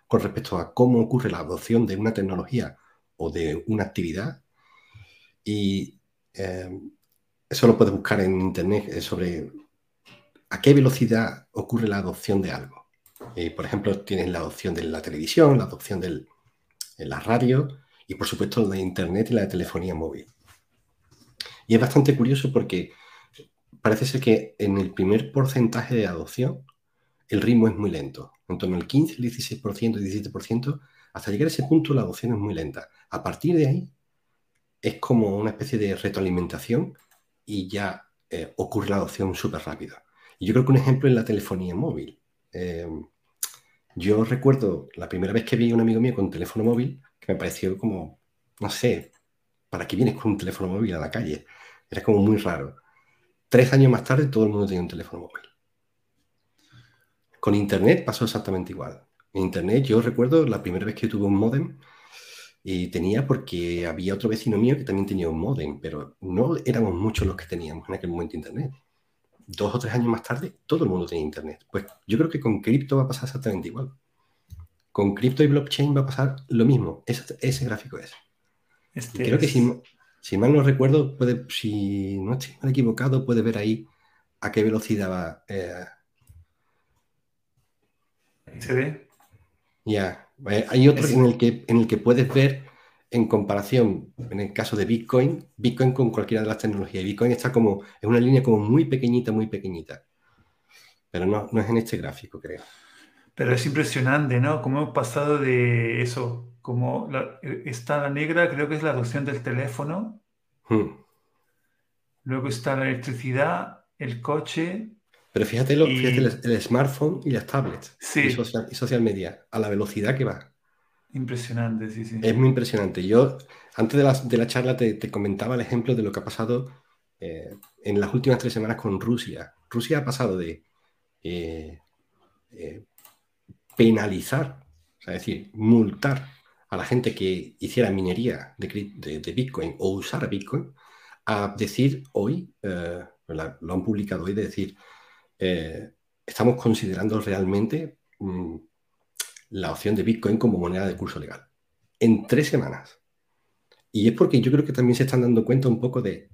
con respecto a cómo ocurre la adopción de una tecnología o de una actividad. Y eso lo puedes buscar en internet eh, sobre a qué velocidad ocurre la adopción de algo. Eh, por ejemplo, tienes la adopción de la televisión, la adopción de la radio y, por supuesto, de internet y la telefonía móvil. Y es bastante curioso porque parece ser que en el primer porcentaje de adopción el ritmo es muy lento, en torno al 15, el 16%, el 17%, hasta llegar a ese punto la adopción es muy lenta. A partir de ahí es como una especie de retroalimentación y ya eh, ocurre la adopción súper rápida. Y yo creo que un ejemplo es la telefonía móvil. Em, yo recuerdo la primera vez que vi a un amigo mío con teléfono móvil, que me pareció como, no sé, ¿para qué vienes con un teléfono móvil a la calle? Era como muy raro. Tres años más tarde todo el mundo tenía un teléfono móvil. Con Internet pasó exactamente igual. En Internet yo recuerdo la primera vez que tuve un modem, y tenía porque había otro vecino mío que también tenía un modem, pero no éramos muchos los que teníamos en aquel momento internet. Dos o tres años más tarde, todo el mundo tenía internet. Pues yo creo que con cripto va a pasar exactamente igual. Con cripto y blockchain va a pasar lo mismo. Ese, ese gráfico es. Este creo que si, si, mal no recuerdo, puede, si no estoy mal equivocado, puede ver ahí a qué velocidad va. Eh... ¿Se ve? Ya, eh, hay otro en, el que, en el que puedes ver en comparación, en el caso de Bitcoin, Bitcoin con cualquiera de las tecnologías. Bitcoin está como, es una línea como muy pequeñita, muy pequeñita. Pero no, no es en este gráfico, creo. Pero es impresionante, ¿no? Cómo hemos pasado de eso, como está la negra, creo que es la adopción del teléfono. Hmm. Luego está la electricidad, el coche, pero fíjate, el, smartphone y las tablets y, social, media, a la velocidad que va. Impresionante, sí, sí. Es muy impresionante. Yo, antes de la, de la charla, te, comentaba el ejemplo de lo que ha pasado eh, en las últimas tres semanas con Rusia. Rusia ha pasado de eh, eh, penalizar, o sea, es decir, multar a la gente que hiciera minería de, Bitcoin o usara Bitcoin, a decir hoy, lo han publicado hoy, de decir, estamos considerando realmente mm, la opción de Bitcoin como moneda de curso legal. En tres semanas. Y es porque yo creo que también se están dando cuenta un poco de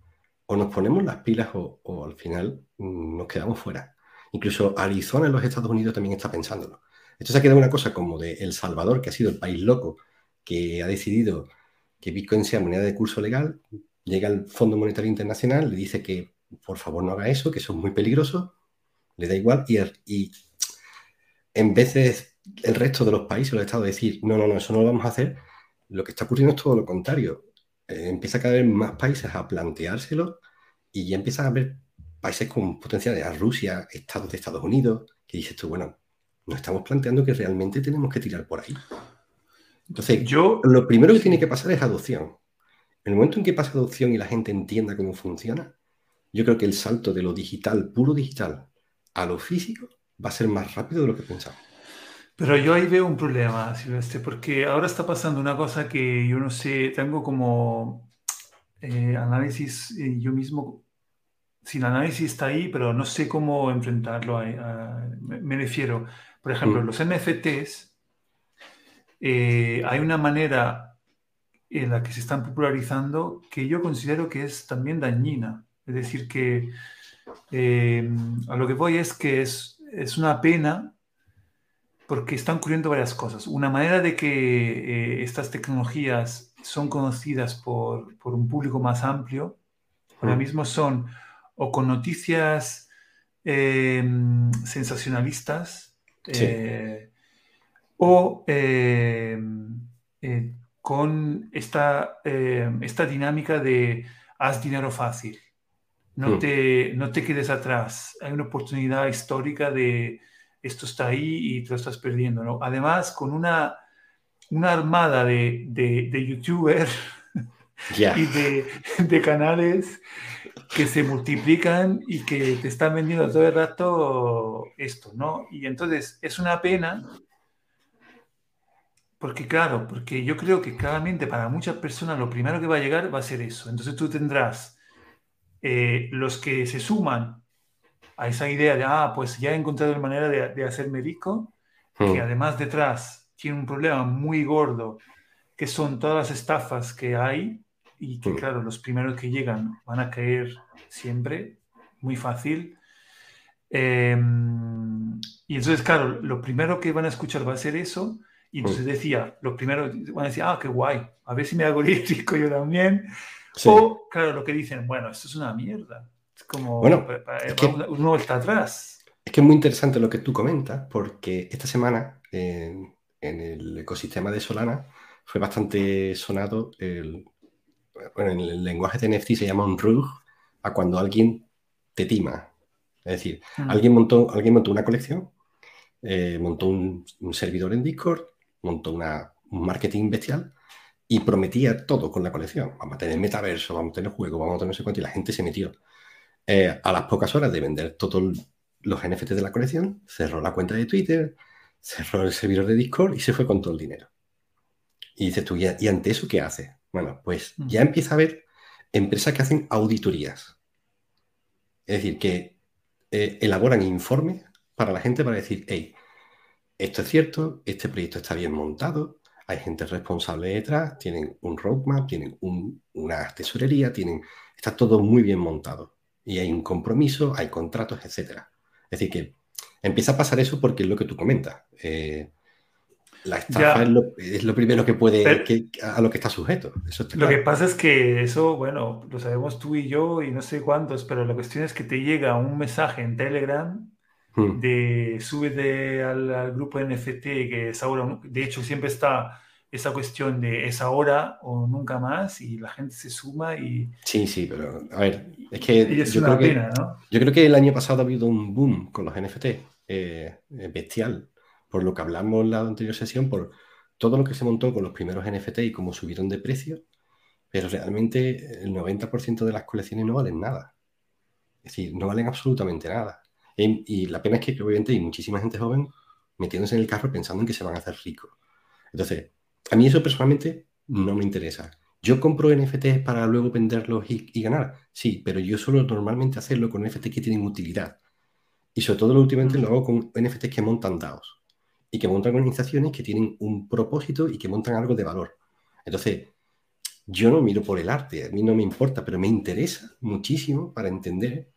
o nos ponemos las pilas o, al final mm, nos quedamos fuera. Incluso Arizona en los Estados Unidos también está pensándolo. Esto se ha quedado una cosa como de El Salvador, que ha sido el país loco que ha decidido que Bitcoin sea moneda de curso legal, llega al Fondo Monetario Internacional, le dice que por favor no haga eso, que eso es muy peligroso, le da igual, y, y en vez de el resto de los países, los estados, decir, no, no, no, eso no lo vamos a hacer, lo que está ocurriendo es todo lo contrario. Eh, empieza cada vez más países a planteárselo y ya empiezan a haber países con potencialidad, a Rusia, estados de Estados Unidos, que dices tú, bueno, nos estamos planteando que realmente tenemos que tirar por ahí. Entonces, yo, lo primero que tiene que pasar es adopción. En el momento en que pasa adopción y la gente entienda cómo funciona, yo creo que el salto de lo digital, puro digital, a lo físico, va a ser más rápido de lo que pensamos. Pero yo ahí veo un problema, Silvestre, porque ahora está pasando una cosa que yo no sé, tengo como eh, análisis eh, yo mismo, sin análisis está ahí, pero no sé cómo enfrentarlo. me, refiero, por ejemplo, mm. los NFTs, eh, hay una manera en la que se están popularizando que yo considero que es también dañina. Es decir, que a lo que voy es que es, es una pena porque están ocurriendo varias cosas. Una manera de que eh, estas tecnologías son conocidas por, por, un público más amplio, ahora mm. mismo son o con noticias sensacionalistas eh, o em, eh, con esta, em, esta dinámica de haz dinero fácil. No, mm. te, no te quedes atrás. Hay una oportunidad histórica de, esto está ahí y te lo estás perdiendo, ¿no? Además, con una, una armada de, de, youtubers y de, de, canales que se multiplican y que te están vendiendo todo el rato esto, ¿no? Y entonces es una pena, porque claro, porque yo creo que claramente para muchas personas lo primero que va a llegar va a ser eso. Entonces tú tendrás eh, los que se suman a esa idea de, ah, pues ya he encontrado la manera de, de hacerme rico, que hmm. además detrás tiene un problema muy gordo, que son todas las estafas que hay y que, hmm. claro, los primeros que llegan van a caer siempre, muy fácil. Em, y entonces, claro, lo primero que van a escuchar va a ser eso. Y entonces hmm. decía, lo primero van a decir, ah, qué guay, a ver si me hago rico yo también. O, claro, lo que dicen, bueno, esto es una mierda como bueno, uno está atrás. Es que es muy interesante lo que tú comentas, porque esta semana en, el ecosistema de Solana fue bastante sonado el, bueno, en el lenguaje de NFT se llama un rug a cuando alguien te tima. Es decir, mm. alguien, montó, alguien montó una colección, eh, montó un, servidor en Discord, montó una, un marketing bestial y prometía todo con la colección. Vamos a tener metaverso, vamos a tener juego, vamos a tener no sé cuánto, y la gente se metió. Eh, a las pocas horas de vender todos los NFT de la colección, cerró la cuenta de Twitter, cerró el servidor de Discord y se fue con todo el dinero. Y dices tú, ¿y, ante eso qué hace? Bueno, pues mm. ya empieza a haber empresas que hacen auditorías. Es decir, que eh, elaboran informes para la gente para decir, hey, esto es cierto, este proyecto está bien montado, hay gente responsable detrás, tienen un roadmap, tienen una tesorería, tienen, está todo muy bien montado y hay un compromiso, hay contratos, etc. Es decir, que empieza a pasar eso porque es lo que tú comentas. Eh, la estafa es lo, primero que puede, a lo que está sujeto. lo que pasa es que eso, bueno, lo sabemos tú y yo y no sé cuántos, pero la cuestión es que te llega un mensaje en Telegram hmm. de súbete al, al, grupo NFT que es ahora, de hecho siempre está esa cuestión de es ahora o nunca más y la gente se suma y... Sí, sí, pero a ver, es que... yo, creo que yo creo que el año pasado ha habido un boom con los NFT eh, bestial, por lo que hablamos en la anterior sesión, por, todo lo que se montó con los primeros NFT y cómo subieron de precio, pero realmente el 90% de las colecciones no valen nada. Es decir, no valen absolutamente nada. Y, la pena es que obviamente hay muchísima gente joven metiéndose en el carro pensando en que se van a hacer ricos. Entonces, a mí eso personalmente no me interesa. ¿Yo compro NFTs para luego venderlos y, ganar? Sí, pero yo suelo normalmente hacerlo con NFTs que tienen utilidad. Y sobre todo, últimamente lo hago con NFTs que montan DAOs y que montan organizaciones que tienen un propósito y que montan algo de valor. Entonces, yo no miro por el arte, a mí no me importa, pero me interesa muchísimo para entender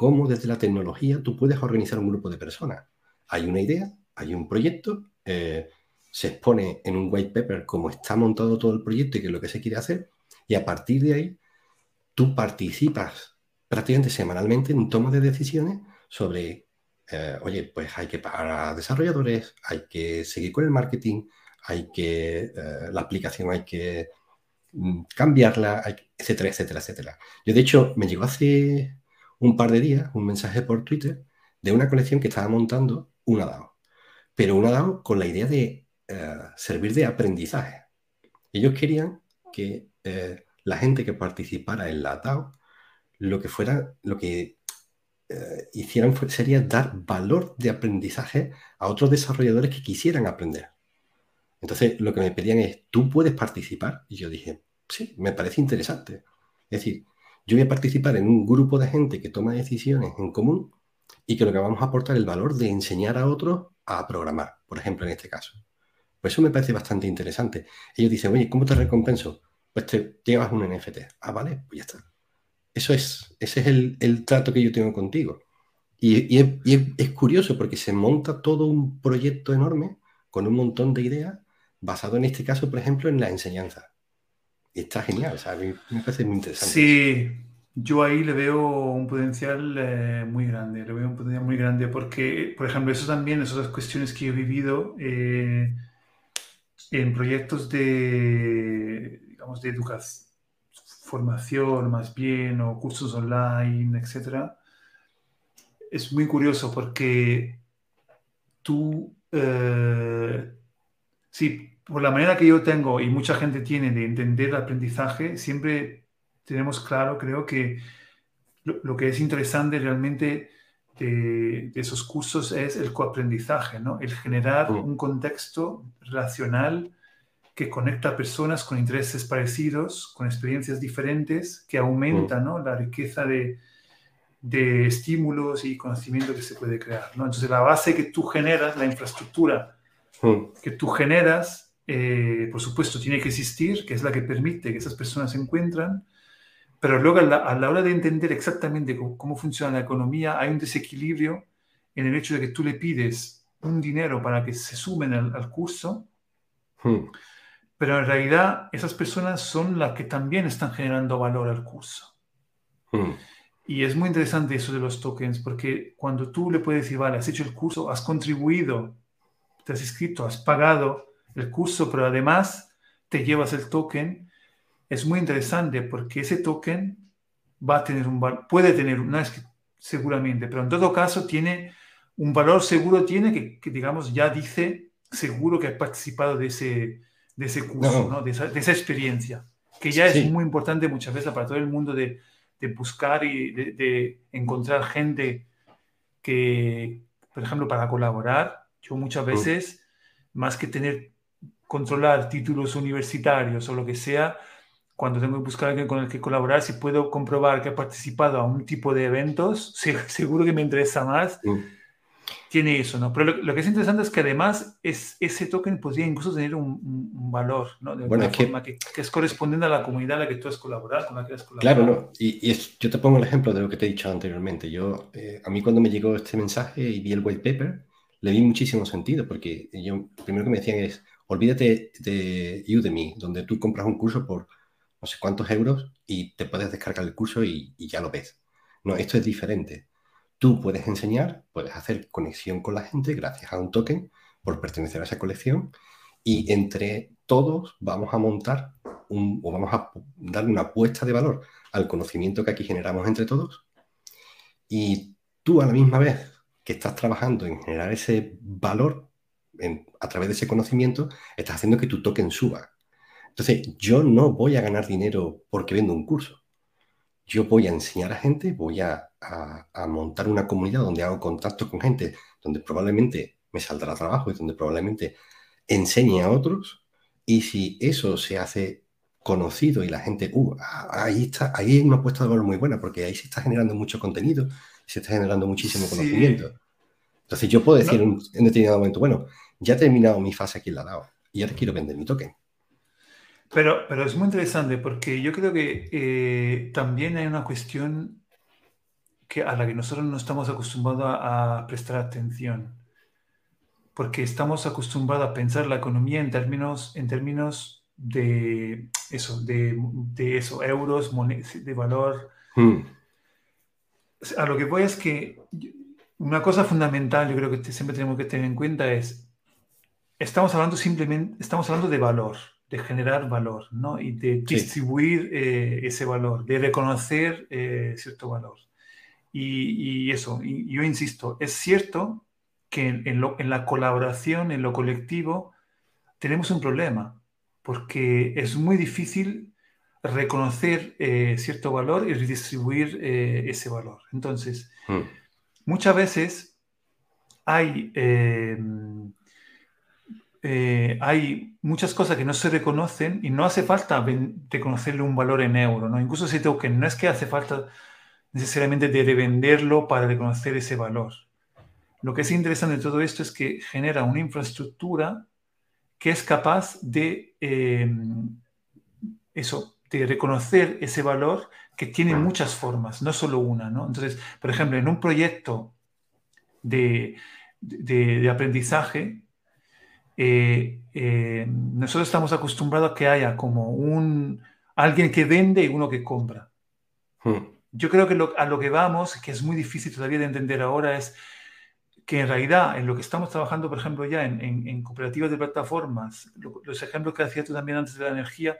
cómo desde la tecnología tú puedes organizar un grupo de personas. Hay una idea, hay un proyecto, eh, se expone en un white paper cómo está montado todo el proyecto y qué es lo que se quiere hacer, y a partir de ahí tú participas prácticamente semanalmente en toma de decisiones sobre, eh, oye, pues hay que pagar a desarrolladores, hay que seguir con el marketing, hay que, eh, la aplicación hay que Mm, cambiarla, etcétera, etcétera, etcétera. Yo, de hecho, me llegó hace un par de días un mensaje por Twitter de una colección que estaba montando una DAO, pero una DAO con la idea de eh, servir de aprendizaje. Ellos querían que eh, la gente que participara en la DAO, lo que fuera, lo que eh, hicieran sería dar valor de aprendizaje a otros desarrolladores que quisieran aprender. Entonces, lo que me pedían es, ¿tú puedes participar? Y yo dije, sí, me parece interesante. Es decir, yo voy a participar en un grupo de gente que toma decisiones en común y que lo que vamos a aportar es el valor de enseñar a otros a programar, por ejemplo, en este caso. Pues eso me parece bastante interesante. Ellos dicen, oye, ¿cómo te recompenso? Pues te llevas un NFT. Ah, vale, pues ya está. Eso es, ese es el, trato que yo tengo contigo. Y, es, curioso porque se monta todo un proyecto enorme con un montón de ideas basado en este caso, por ejemplo, en la enseñanza. Está genial, o me parece muy interesante. Sí, yo ahí le veo un potencial eh, muy grande, le veo un potencial muy grande porque, por ejemplo, eso también, esas cuestiones que he vivido eh, en proyectos de, digamos, de educación, formación más bien, o cursos online, etcétera, es muy curioso porque tú, eh, sí, por la manera que yo tengo y mucha gente tiene de entender el aprendizaje, siempre tenemos claro, creo que lo, que es interesante realmente de, esos cursos es el coaprendizaje, ¿no? el generar un contexto relacional que conecta a personas con intereses parecidos, con experiencias diferentes, que aumenta. ¿no? la riqueza de, de estímulos y conocimiento que se puede crear. ¿no? Entonces, la base que tú generas, la infraestructura que tú generas, eh, por supuesto, tiene que existir, que es la que permite que esas personas se encuentran, pero luego a la, hora de entender exactamente cómo, funciona la economía, hay un desequilibrio en el hecho de que tú le pides un dinero para que se sumen al, curso, hmm. pero en realidad esas personas son las que también están generando valor al curso. Hmm. Y es muy interesante eso de los tokens, porque cuando tú le puedes decir, vale, has hecho el curso, has contribuido, te has inscrito, has pagado, el curso, pero además te llevas el token, es muy interesante porque ese token va a tener un valor, puede tener, no es que seguramente, pero en todo caso tiene un valor seguro, tiene que, digamos, ya dice seguro que has participado de ese, de ese curso, de, esa, experiencia, que ya es muy importante muchas veces para todo el mundo de, buscar y de, encontrar gente que, por ejemplo, para colaborar, yo muchas veces, más que tener controlar títulos universitarios o lo que sea, cuando tengo que buscar a alguien con el que colaborar, si puedo comprobar que ha participado a un tipo de eventos, seguro que me interesa más. Mm. Tiene eso, ¿no? Pero lo, que es interesante es que además es, ese token podría incluso tener un, valor, ¿no? De bueno, forma que, que, es correspondiente a la comunidad a la que tú has colaborado, con la que has colaborado. Claro, no. Y, yo te pongo el ejemplo de lo que te he dicho anteriormente. Yo, eh, a mí cuando me llegó este mensaje y vi el white paper, le vi muchísimo sentido, porque yo, lo primero que me decían es, olvídate de Udemy, donde tú compras un curso por no sé cuántos euros y te puedes descargar el curso y, ya lo ves. No, esto es diferente. Tú puedes enseñar, puedes hacer conexión con la gente gracias a un token por pertenecer a esa colección y entre todos vamos a montar un, o vamos a darle una apuesta de valor al conocimiento que aquí generamos entre todos y tú a la misma vez que estás trabajando en generar ese valor a través de ese conocimiento, estás haciendo que tu token suba. Entonces, yo no voy a ganar dinero porque vendo un curso. Yo voy a enseñar a gente, voy a, montar una comunidad donde hago contacto con gente, donde probablemente me saldrá trabajo y donde probablemente enseñe a otros. Y si eso se hace conocido y la gente, uh, ahí está, ahí hay una apuesta de valor muy buena, porque ahí se está generando mucho contenido, se está generando muchísimo conocimiento. Entonces yo puedo decir en, en, determinado momento, bueno, ya he terminado mi fase aquí en la DAO y ahora quiero vender mi token. Pero, pero es muy interesante porque yo creo que eh, también hay una cuestión que, a la que nosotros no estamos acostumbrados a, prestar atención. Porque estamos acostumbrados a pensar la economía en términos, en términos de eso, de, de eso, euros, de valor. Hmm. A lo que voy es que una cosa fundamental, yo creo que siempre tenemos que tener en cuenta es, estamos hablando simplemente, estamos hablando de valor de generar valor, ¿no? Y de distribuir eh, ese valor, de reconocer eh, cierto valor. Y, eso, y yo insisto, es cierto que en, la colaboración, en lo colectivo, tenemos un problema, porque es muy difícil reconocer eh, cierto valor y redistribuir ese valor. Entonces, hmm. muchas veces hay eh, hay muchas cosas que no se reconocen y no hace falta reconocerle un valor en euro, ¿no? Incluso ese token no es que hace falta necesariamente de revenderlo para reconocer ese valor. Lo que es interesante de todo esto es que genera una infraestructura que es capaz de em, eso, de reconocer ese valor que tiene muchas formas, no solo una, ¿no? Entonces, por ejemplo, en un proyecto de, de aprendizaje, eh, eh, nosotros estamos acostumbrados a que haya como un alguien que vende y uno que compra. Hmm. Yo creo que a lo que vamos, que es muy difícil todavía de entender ahora, es que en realidad en lo que estamos trabajando, por ejemplo, ya en, cooperativas de plataformas, los ejemplos que hacías tú también antes de la energía,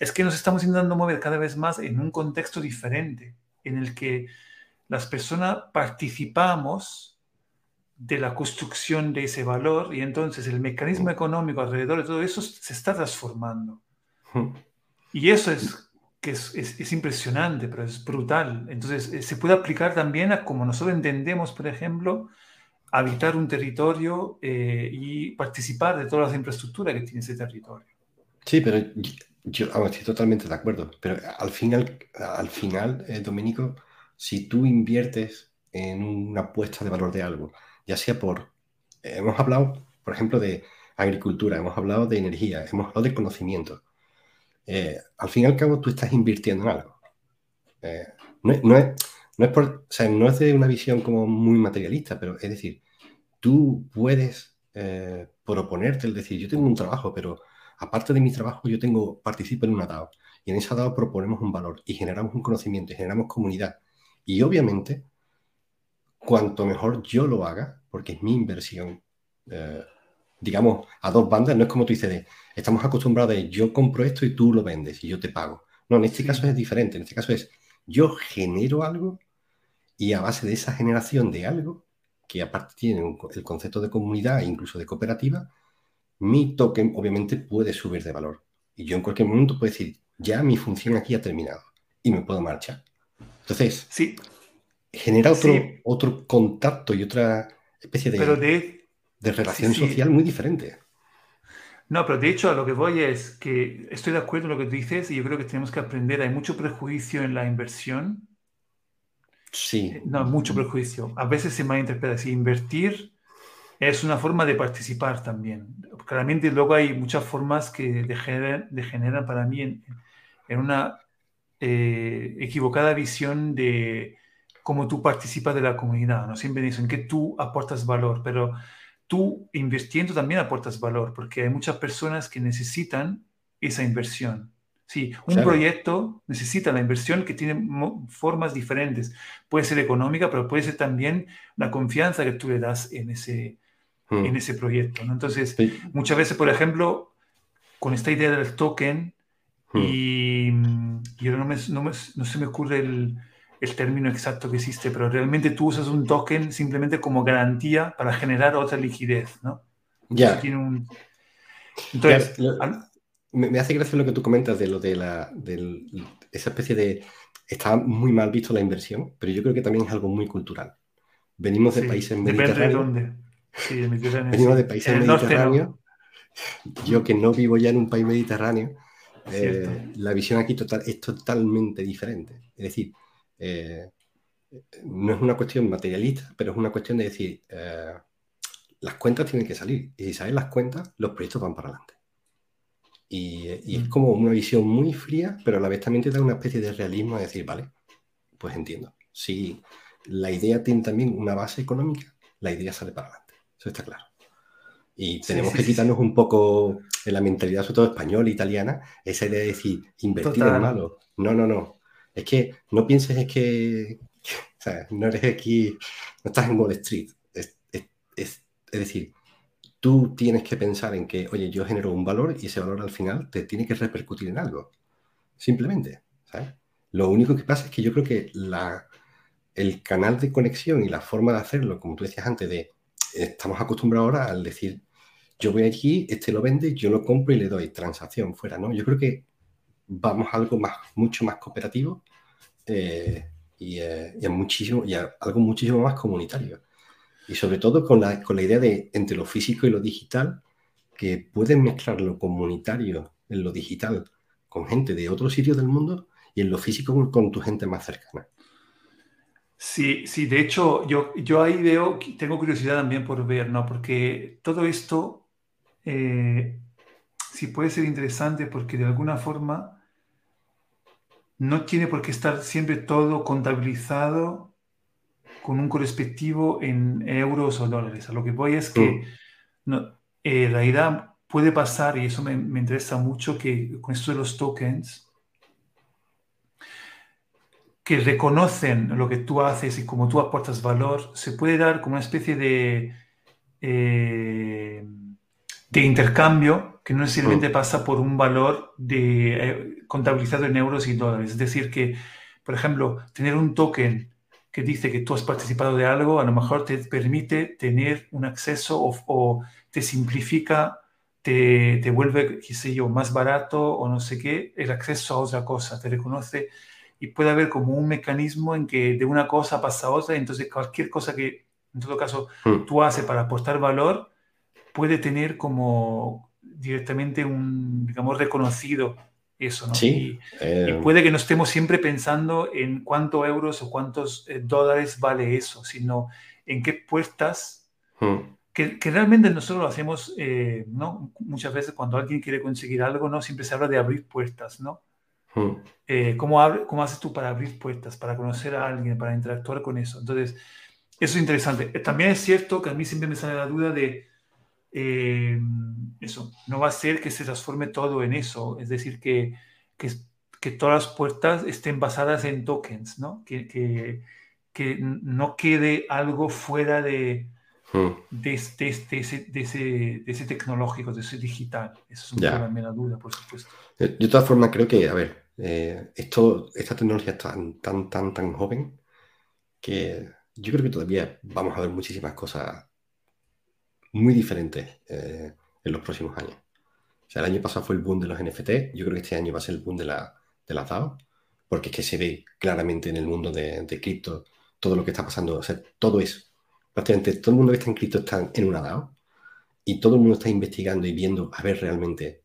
es que nos estamos intentando mover cada vez más en un contexto diferente, en el que las personas participamos de la construcción de ese valor y entonces el mecanismo económico alrededor de todo eso se está transformando. Y eso es que es, impresionante, pero es brutal. Entonces eh, se puede aplicar también a como nosotros entendemos, por ejemplo, habitar un territorio eh, y participar de todas las infraestructuras que tiene ese territorio. Sí, pero yo, estoy totalmente de acuerdo. Pero al final, al final, eh, Domenico, si tú inviertes en una apuesta de valor de algo, ya sea por, hemos hablado, por ejemplo, de agricultura, hemos hablado de energía, hemos hablado de conocimiento. Eh, al fin y al cabo, tú estás invirtiendo en algo. Eh, no, es, no, es, por, no es de una visión como muy materialista, pero es decir, tú puedes eh, proponerte el decir, yo tengo un trabajo, pero aparte de mi trabajo, yo tengo, participo en una DAO. Y en esa DAO proponemos un valor y generamos un conocimiento y generamos comunidad. Y obviamente, cuanto mejor yo lo haga, porque es mi inversión, eh, digamos, a dos bandas, no es como tú dices, de, estamos acostumbrados de yo compro esto y tú lo vendes y yo te pago. No, en este caso es diferente, en este caso es yo genero algo y a base de esa generación de algo, que aparte tiene el concepto de comunidad e incluso de cooperativa, mi token obviamente puede subir de valor. Y yo en cualquier momento puedo decir, ya mi función aquí ha terminado y me puedo marchar. Entonces, sí. Genera otro, otro contacto y otra especie de, pero de, de relación social muy diferente. No, pero de hecho a lo que voy es que estoy de acuerdo en lo que tú dices y yo creo que tenemos que aprender. Hay mucho prejuicio en la inversión. Sí. Eh, no, mucho prejuicio. A veces se malinterpreta. Si invertir es una forma de participar también. Claramente luego hay muchas formas que degeneran, para mí en, una eh, equivocada visión de cómo tú participas de la comunidad, ¿no? Siempre dicen que tú aportas valor, pero tú invirtiendo también aportas valor, porque hay muchas personas que necesitan esa inversión. Sí, un proyecto necesita la inversión que tiene formas diferentes. Puede ser económica, pero puede ser también la confianza que tú le das en ese, hmm. en ese proyecto. ¿no? Entonces, muchas veces, por ejemplo, con esta idea del token, hmm. y, y ahora no, me, no, me, no se me ocurre el, el término exacto que existe, pero realmente tú usas un token simplemente como garantía para generar otra liquidez, ¿no? Ya. Entonces, me, hace gracia lo que tú comentas de lo de la de esa especie de está muy mal visto la inversión, pero yo creo que también es algo muy cultural. Venimos de países mediterráneos. De dónde. Sí, de Mediterráneo. Venimos de países mediterráneos. Yo que no vivo ya en un país mediterráneo, eh, la visión aquí total, es totalmente diferente. Es decir, eh, no es una cuestión materialista, pero es una cuestión de decir, eh, las cuentas tienen que salir. Y si salen las cuentas, los proyectos van para adelante. Y, es mm. como una visión muy fría, pero a la vez también te da una especie de realismo de decir, vale, pues entiendo. Si la idea tiene también una base económica, la idea sale para adelante. Eso está claro. Y tenemos que quitarnos un poco en la mentalidad, sobre todo española, italiana, esa idea de decir, invertir en malo. No, no, no. Es que no pienses es que, no eres aquí, no estás en Wall Street. es decir, tú tienes que pensar en que, oye, yo genero un valor y ese valor al final te tiene que repercutir en algo. Simplemente. Lo único que pasa es que yo creo que la, el canal de conexión y la forma de hacerlo, como tú decías antes, de estamos acostumbrados ahora al decir, yo voy aquí, este lo vende, yo lo compro y le doy transacción fuera, ¿no? Yo creo que vamos a algo más, mucho más cooperativo y, eh, muchísimo, y algo muchísimo más comunitario. Y sobre todo con la, con la idea de entre lo físico y lo digital, que puedes mezclar lo comunitario en lo digital con gente de otros sitios del mundo y en lo físico con, tu gente más cercana. Sí, sí, de hecho, yo, yo ahí veo, tengo curiosidad también por ver, ¿no? Porque todo esto eh, sí puede ser interesante porque de alguna forma no tiene por qué estar siempre todo contabilizado con un correspectivo en euros o dólares. A lo que voy es que mm. no, eh, en realidad puede pasar, y eso me, interesa mucho, que con esto de los tokens, que reconocen lo que tú haces y cómo tú aportas valor, se puede dar como una especie de, eh, de intercambio que no necesariamente mm. pasa por un valor de, eh, contabilizado en euros y dólares. Es decir, que, por ejemplo, tener un token que dice que tú has participado de algo, a lo mejor te permite tener un acceso o, te simplifica, te, te, vuelve, qué sé yo, más barato o no sé qué, el acceso a otra cosa, te reconoce y puede haber como un mecanismo en que de una cosa pasa a otra, entonces cualquier cosa que en todo caso hmm. tú haces para aportar valor puede tener como directamente un, digamos, reconocido eso, ¿no? Sí. Y, eh, puede que no estemos siempre pensando en cuántos euros o cuántos eh, dólares vale eso, sino en qué puertas, hmm. que, que, realmente nosotros lo hacemos, eh, ¿no? Muchas veces cuando alguien quiere conseguir algo, ¿no? Siempre se habla de abrir puertas, ¿no? Hmm. ¿cómo, abre, ¿Cómo haces tú para abrir puertas, para conocer a alguien, para interactuar con eso? Entonces, eso es interesante. También es cierto que a mí siempre me sale la duda de eh, eso, no va a ser que se transforme todo en eso, es decir, que, que, que todas las puertas estén basadas en tokens, ¿no? Que, que, que no quede algo fuera de, hmm. de, este, de, ese, de, ese, de, ese, tecnológico, de ese digital. Eso es una la duda, por supuesto. De, todas formas, creo que, a ver, eh, esto, esta tecnología es tan, tan, tan, tan joven que yo creo que todavía vamos a ver muchísimas cosas muy diferente eh, en los próximos años. O sea, el año pasado fue el boom de los NFT, yo creo que este año va a ser el boom de la, de la DAO, porque es que se ve claramente en el mundo de, de cripto todo lo que está pasando. O sea, todo es, prácticamente todo el mundo que está en cripto está en una DAO y todo el mundo está investigando y viendo a ver realmente,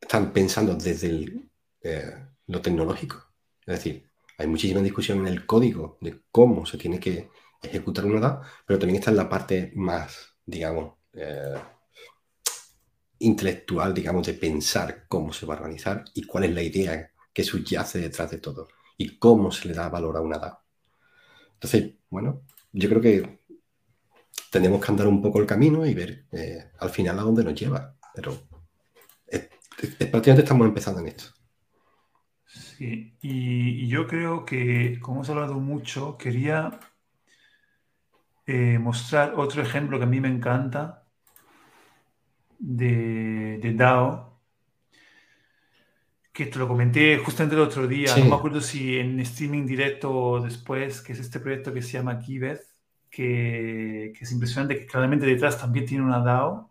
están pensando desde eh, lo tecnológico. Es decir, hay muchísima discusión en el código de cómo se tiene que ejecutar una DAO, pero también está en la parte más, digamos, eh, intelectual, digamos, de pensar cómo se va a organizar y cuál es la idea que subyace detrás de todo y cómo se le da valor a una DAO. Entonces, bueno, yo creo que tenemos que andar un poco el camino y ver eh, al final a dónde nos lleva, pero prácticamente estamos empezando en esto. Sí, y yo creo que, como hemos hablado mucho, quería eh, mostrar otro ejemplo que a mí me encanta de, DAO, que te lo comenté justamente el otro día, no me acuerdo si en streaming directo o después, que es este proyecto que se llama Kibeth, que, es impresionante, que claramente detrás también tiene una DAO,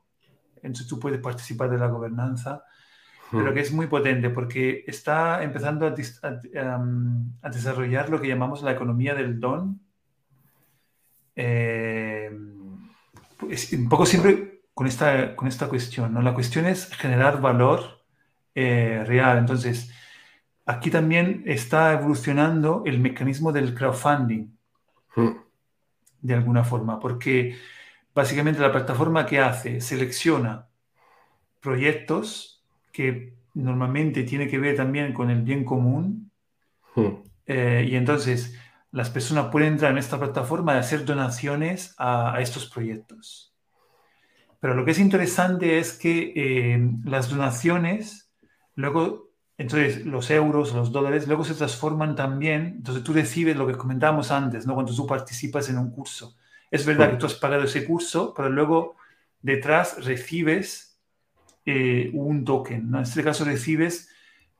entonces tú puedes participar de la gobernanza, pero hmm. que es muy potente porque está empezando a, desarrollar lo que llamamos la economía del don. Eh, un poco siempre con esta, con esta cuestión, ¿no? La cuestión es generar valor eh, real. Entonces, aquí también está evolucionando el mecanismo del crowdfunding. Hmm de alguna forma, porque básicamente la plataforma que hace selecciona proyectos que normalmente tiene que ver también con el bien común hmm. eh, y entonces las personas pueden entrar en esta plataforma y hacer donaciones a, estos proyectos. Pero lo que es interesante es que eh, las donaciones, luego, entonces los euros, los dólares, luego se transforman también, entonces tú recibes lo que comentábamos antes, ¿no? Cuando tú participas en un curso. Es verdad que tú has pagado ese curso, pero luego detrás recibes eh, un token. En este caso recibes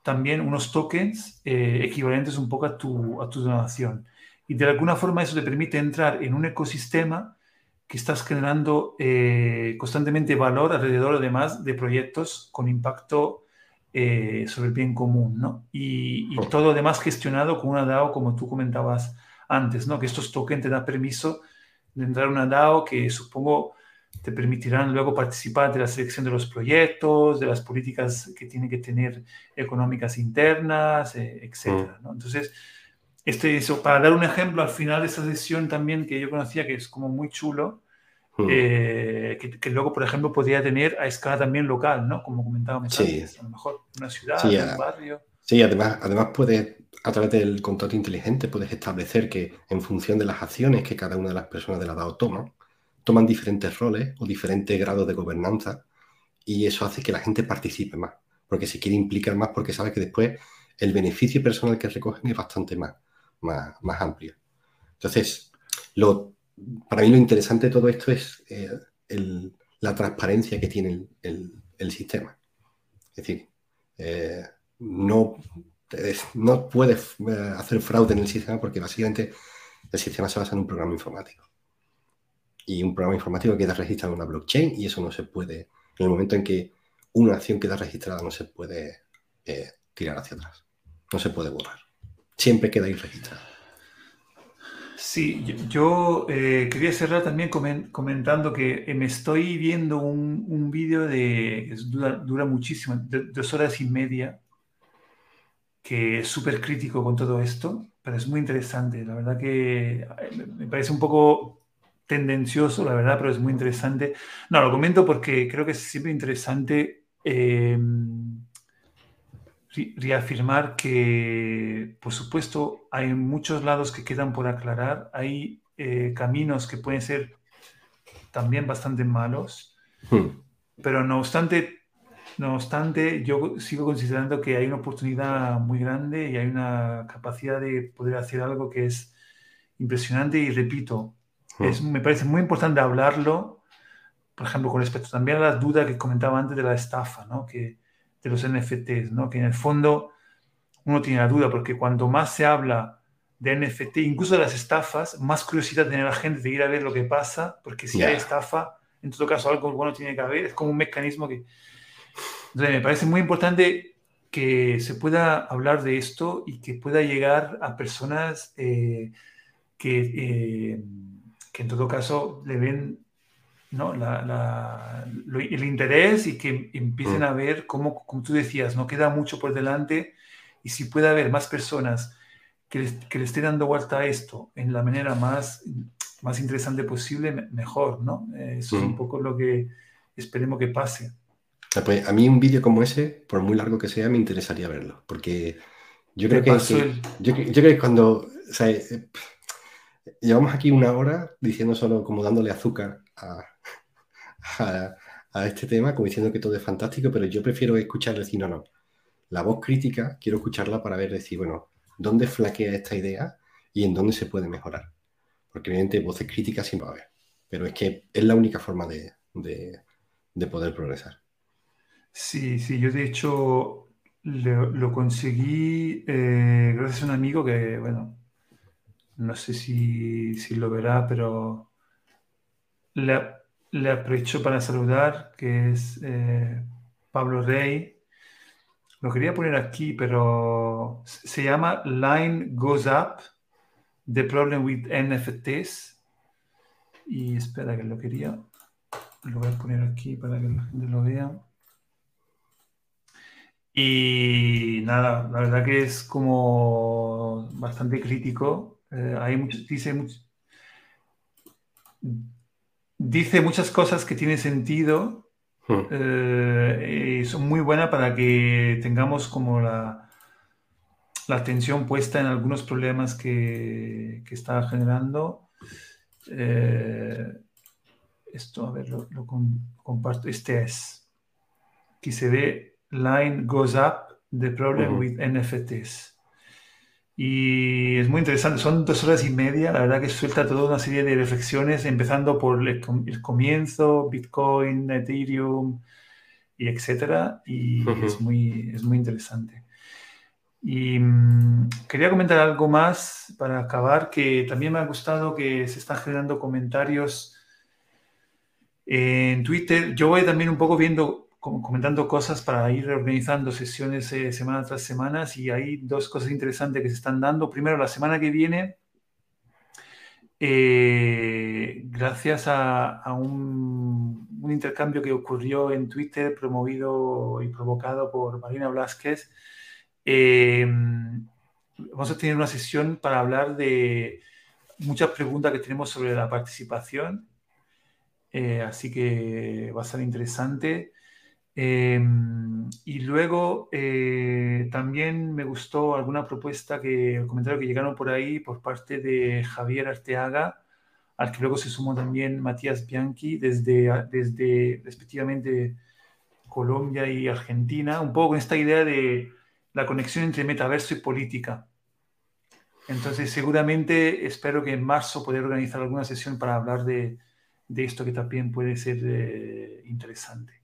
también unos tokens eh, equivalentes un poco a tu, a tu donación. Y de alguna forma eso te permite entrar en un ecosistema que estás generando eh, constantemente valor alrededor además de proyectos con impacto sobre el bien común, ¿no? Y, y, todo además gestionado con una DAO, como tú comentabas antes, ¿no? Que estos tokens te dan permiso de entrar a una DAO que supongo te permitirán luego participar de la selección de los proyectos, de las políticas que tienen que tener económicas internas, eh, etc. Mm. Entonces, este, eso, para dar un ejemplo, al final de esa sesión también que yo conocía, que es como muy chulo, mm. eh, que, luego, por ejemplo, podría tener a escala también local, ¿no? Como comentábamos sí. antes, a lo mejor una ciudad, un barrio. Sí, además, además puedes a través del contrato inteligente puedes establecer que en función de las acciones que cada una de las personas de la DAO toma, toman diferentes roles o diferentes grados de gobernanza y eso hace que la gente participe más, porque se quiere implicar más porque sabe que después el beneficio personal que recogen es bastante más, más, amplio. Entonces, lo, para mí lo interesante de todo esto es eh, la transparencia que tiene el, sistema. Es decir, eh, no no puedes eh, hacer fraude en el sistema porque básicamente el sistema se basa en un programa informático. Y un programa informático queda registrado en una blockchain y eso no se puede, en el momento en que una acción queda registrada, no se puede tirar hacia atrás. No se puede borrar. Siempre queda ahí registrado. Sí, yo, eh, quería cerrar también comentando que me estoy viendo un, vídeo de que dura, muchísimo, dos horas y media, que es súper crítico con todo esto, pero es muy interesante. La verdad que eh, me parece un poco tendencioso, la verdad, pero es muy interesante. No, lo comento porque creo que es siempre interesante em, reafirmar que, por supuesto, hay muchos lados que quedan por aclarar, hay eh, caminos que pueden ser también bastante malos, hmm. pero no obstante, no obstante, yo sigo considerando que hay una oportunidad muy grande y hay una capacidad de poder hacer algo que es impresionante y repito, hmm. es, me parece muy importante hablarlo, por ejemplo, con respecto también a la duda que comentaba antes de la estafa, ¿no? que, de los NFTs, ¿no? que en el fondo uno tiene la duda porque cuanto más se habla de NFT, incluso de las estafas, más curiosidad tiene la gente de ir a ver lo que pasa, porque si hay estafa, en todo caso algo bueno tiene que haber, es como un mecanismo que entonces, me parece muy importante que se pueda hablar de esto y que pueda llegar a personas eh, que, eh, que, en todo caso le ven ¿no? el interés y que empiecen mm. a ver cómo, como tú decías, no queda mucho por delante y si puede haber más personas que le, que le estén dando vuelta a esto en la manera más, más interesante posible, mejor, ¿no? Eso es un mm. poco lo que esperemos que pase. Pues a mí un vídeo como ese, por muy largo que sea, me interesaría verlo, porque yo creo que, yo, creo que cuando eh, llevamos aquí una hora diciendo solo como dándole azúcar a, a, este tema, como diciendo que todo es fantástico, pero yo prefiero escuchar decir, no, no, la voz crítica quiero escucharla para ver, decir, bueno, ¿dónde flaquea esta idea y en dónde se puede mejorar? Porque evidentemente voces críticas siempre va a haber, pero es que es la única forma de, de poder progresar. Sí, sí, yo de hecho lo, conseguí eh, gracias a un amigo que, bueno, no sé si, lo verá, pero le, aprovecho para saludar, que es eh, Pablo Rey. Lo quería poner aquí, pero se llama Line Goes Up, The Problem with NFTs. Y espera que lo quería. Lo voy a poner aquí para que la gente lo vea. Y nada, la verdad que es como bastante crítico. Eh, hay dice, dice muchas cosas que tienen sentido hmm. eh, y son muy buenas para que tengamos como la, la atención puesta en algunos problemas que, que está generando. Eh, esto, a ver, lo, comparto. Este es. Aquí se ve Line Goes Up, The Problem with NFTs. Y es muy interesante, son dos horas y media, la verdad que suelta toda una serie de reflexiones, empezando por el, comienzo, Bitcoin, Ethereum, y etcétera, y es, muy, es muy interesante. Y mm, quería comentar algo más para acabar, que también me ha gustado que se están generando comentarios en Twitter. Yo voy también un poco viendo comentando cosas para ir organizando sesiones eh, semana tras semana y hay dos cosas interesantes que se están dando. Primero, la semana que viene, eh, gracias a, un, intercambio que ocurrió en Twitter, promovido y provocado por Marina Blasquez, eh, vamos a tener una sesión para hablar de muchas preguntas que tenemos sobre la participación. así que va a ser interesante. Em, y luego eh, también me gustó alguna propuesta que, el comentario que llegaron por ahí por parte de Javier Arteaga, al que luego se sumó también Matías Bianchi desde, desde respectivamente Colombia y Argentina, un poco con esta idea de la conexión entre metaverso y política. Entonces, seguramente espero que en marzo poder organizar alguna sesión para hablar de, de esto que también puede ser eh, interesante.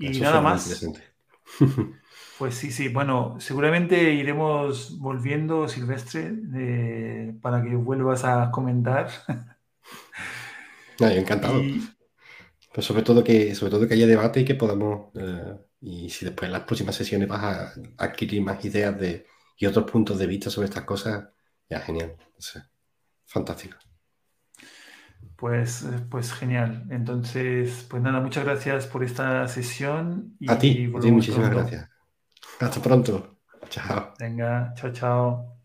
Y nada más. Pues sí, sí, bueno, seguramente iremos volviendo, Silvestre, eh, para que vuelvas a comentar. encantado. Pues sobre todo que, sobre todo que haya debate y que podamos, eh, y si después en las próximas sesiones vas a adquirir más ideas de, y otros puntos de vista sobre estas cosas, ya genial. fantástico. Pues, eh, pues genial. Entonces, pues nada, muchas gracias por esta sesión. Y a ti, muchísimas gracias. Hasta pronto. Chao. Venga, chao, chao.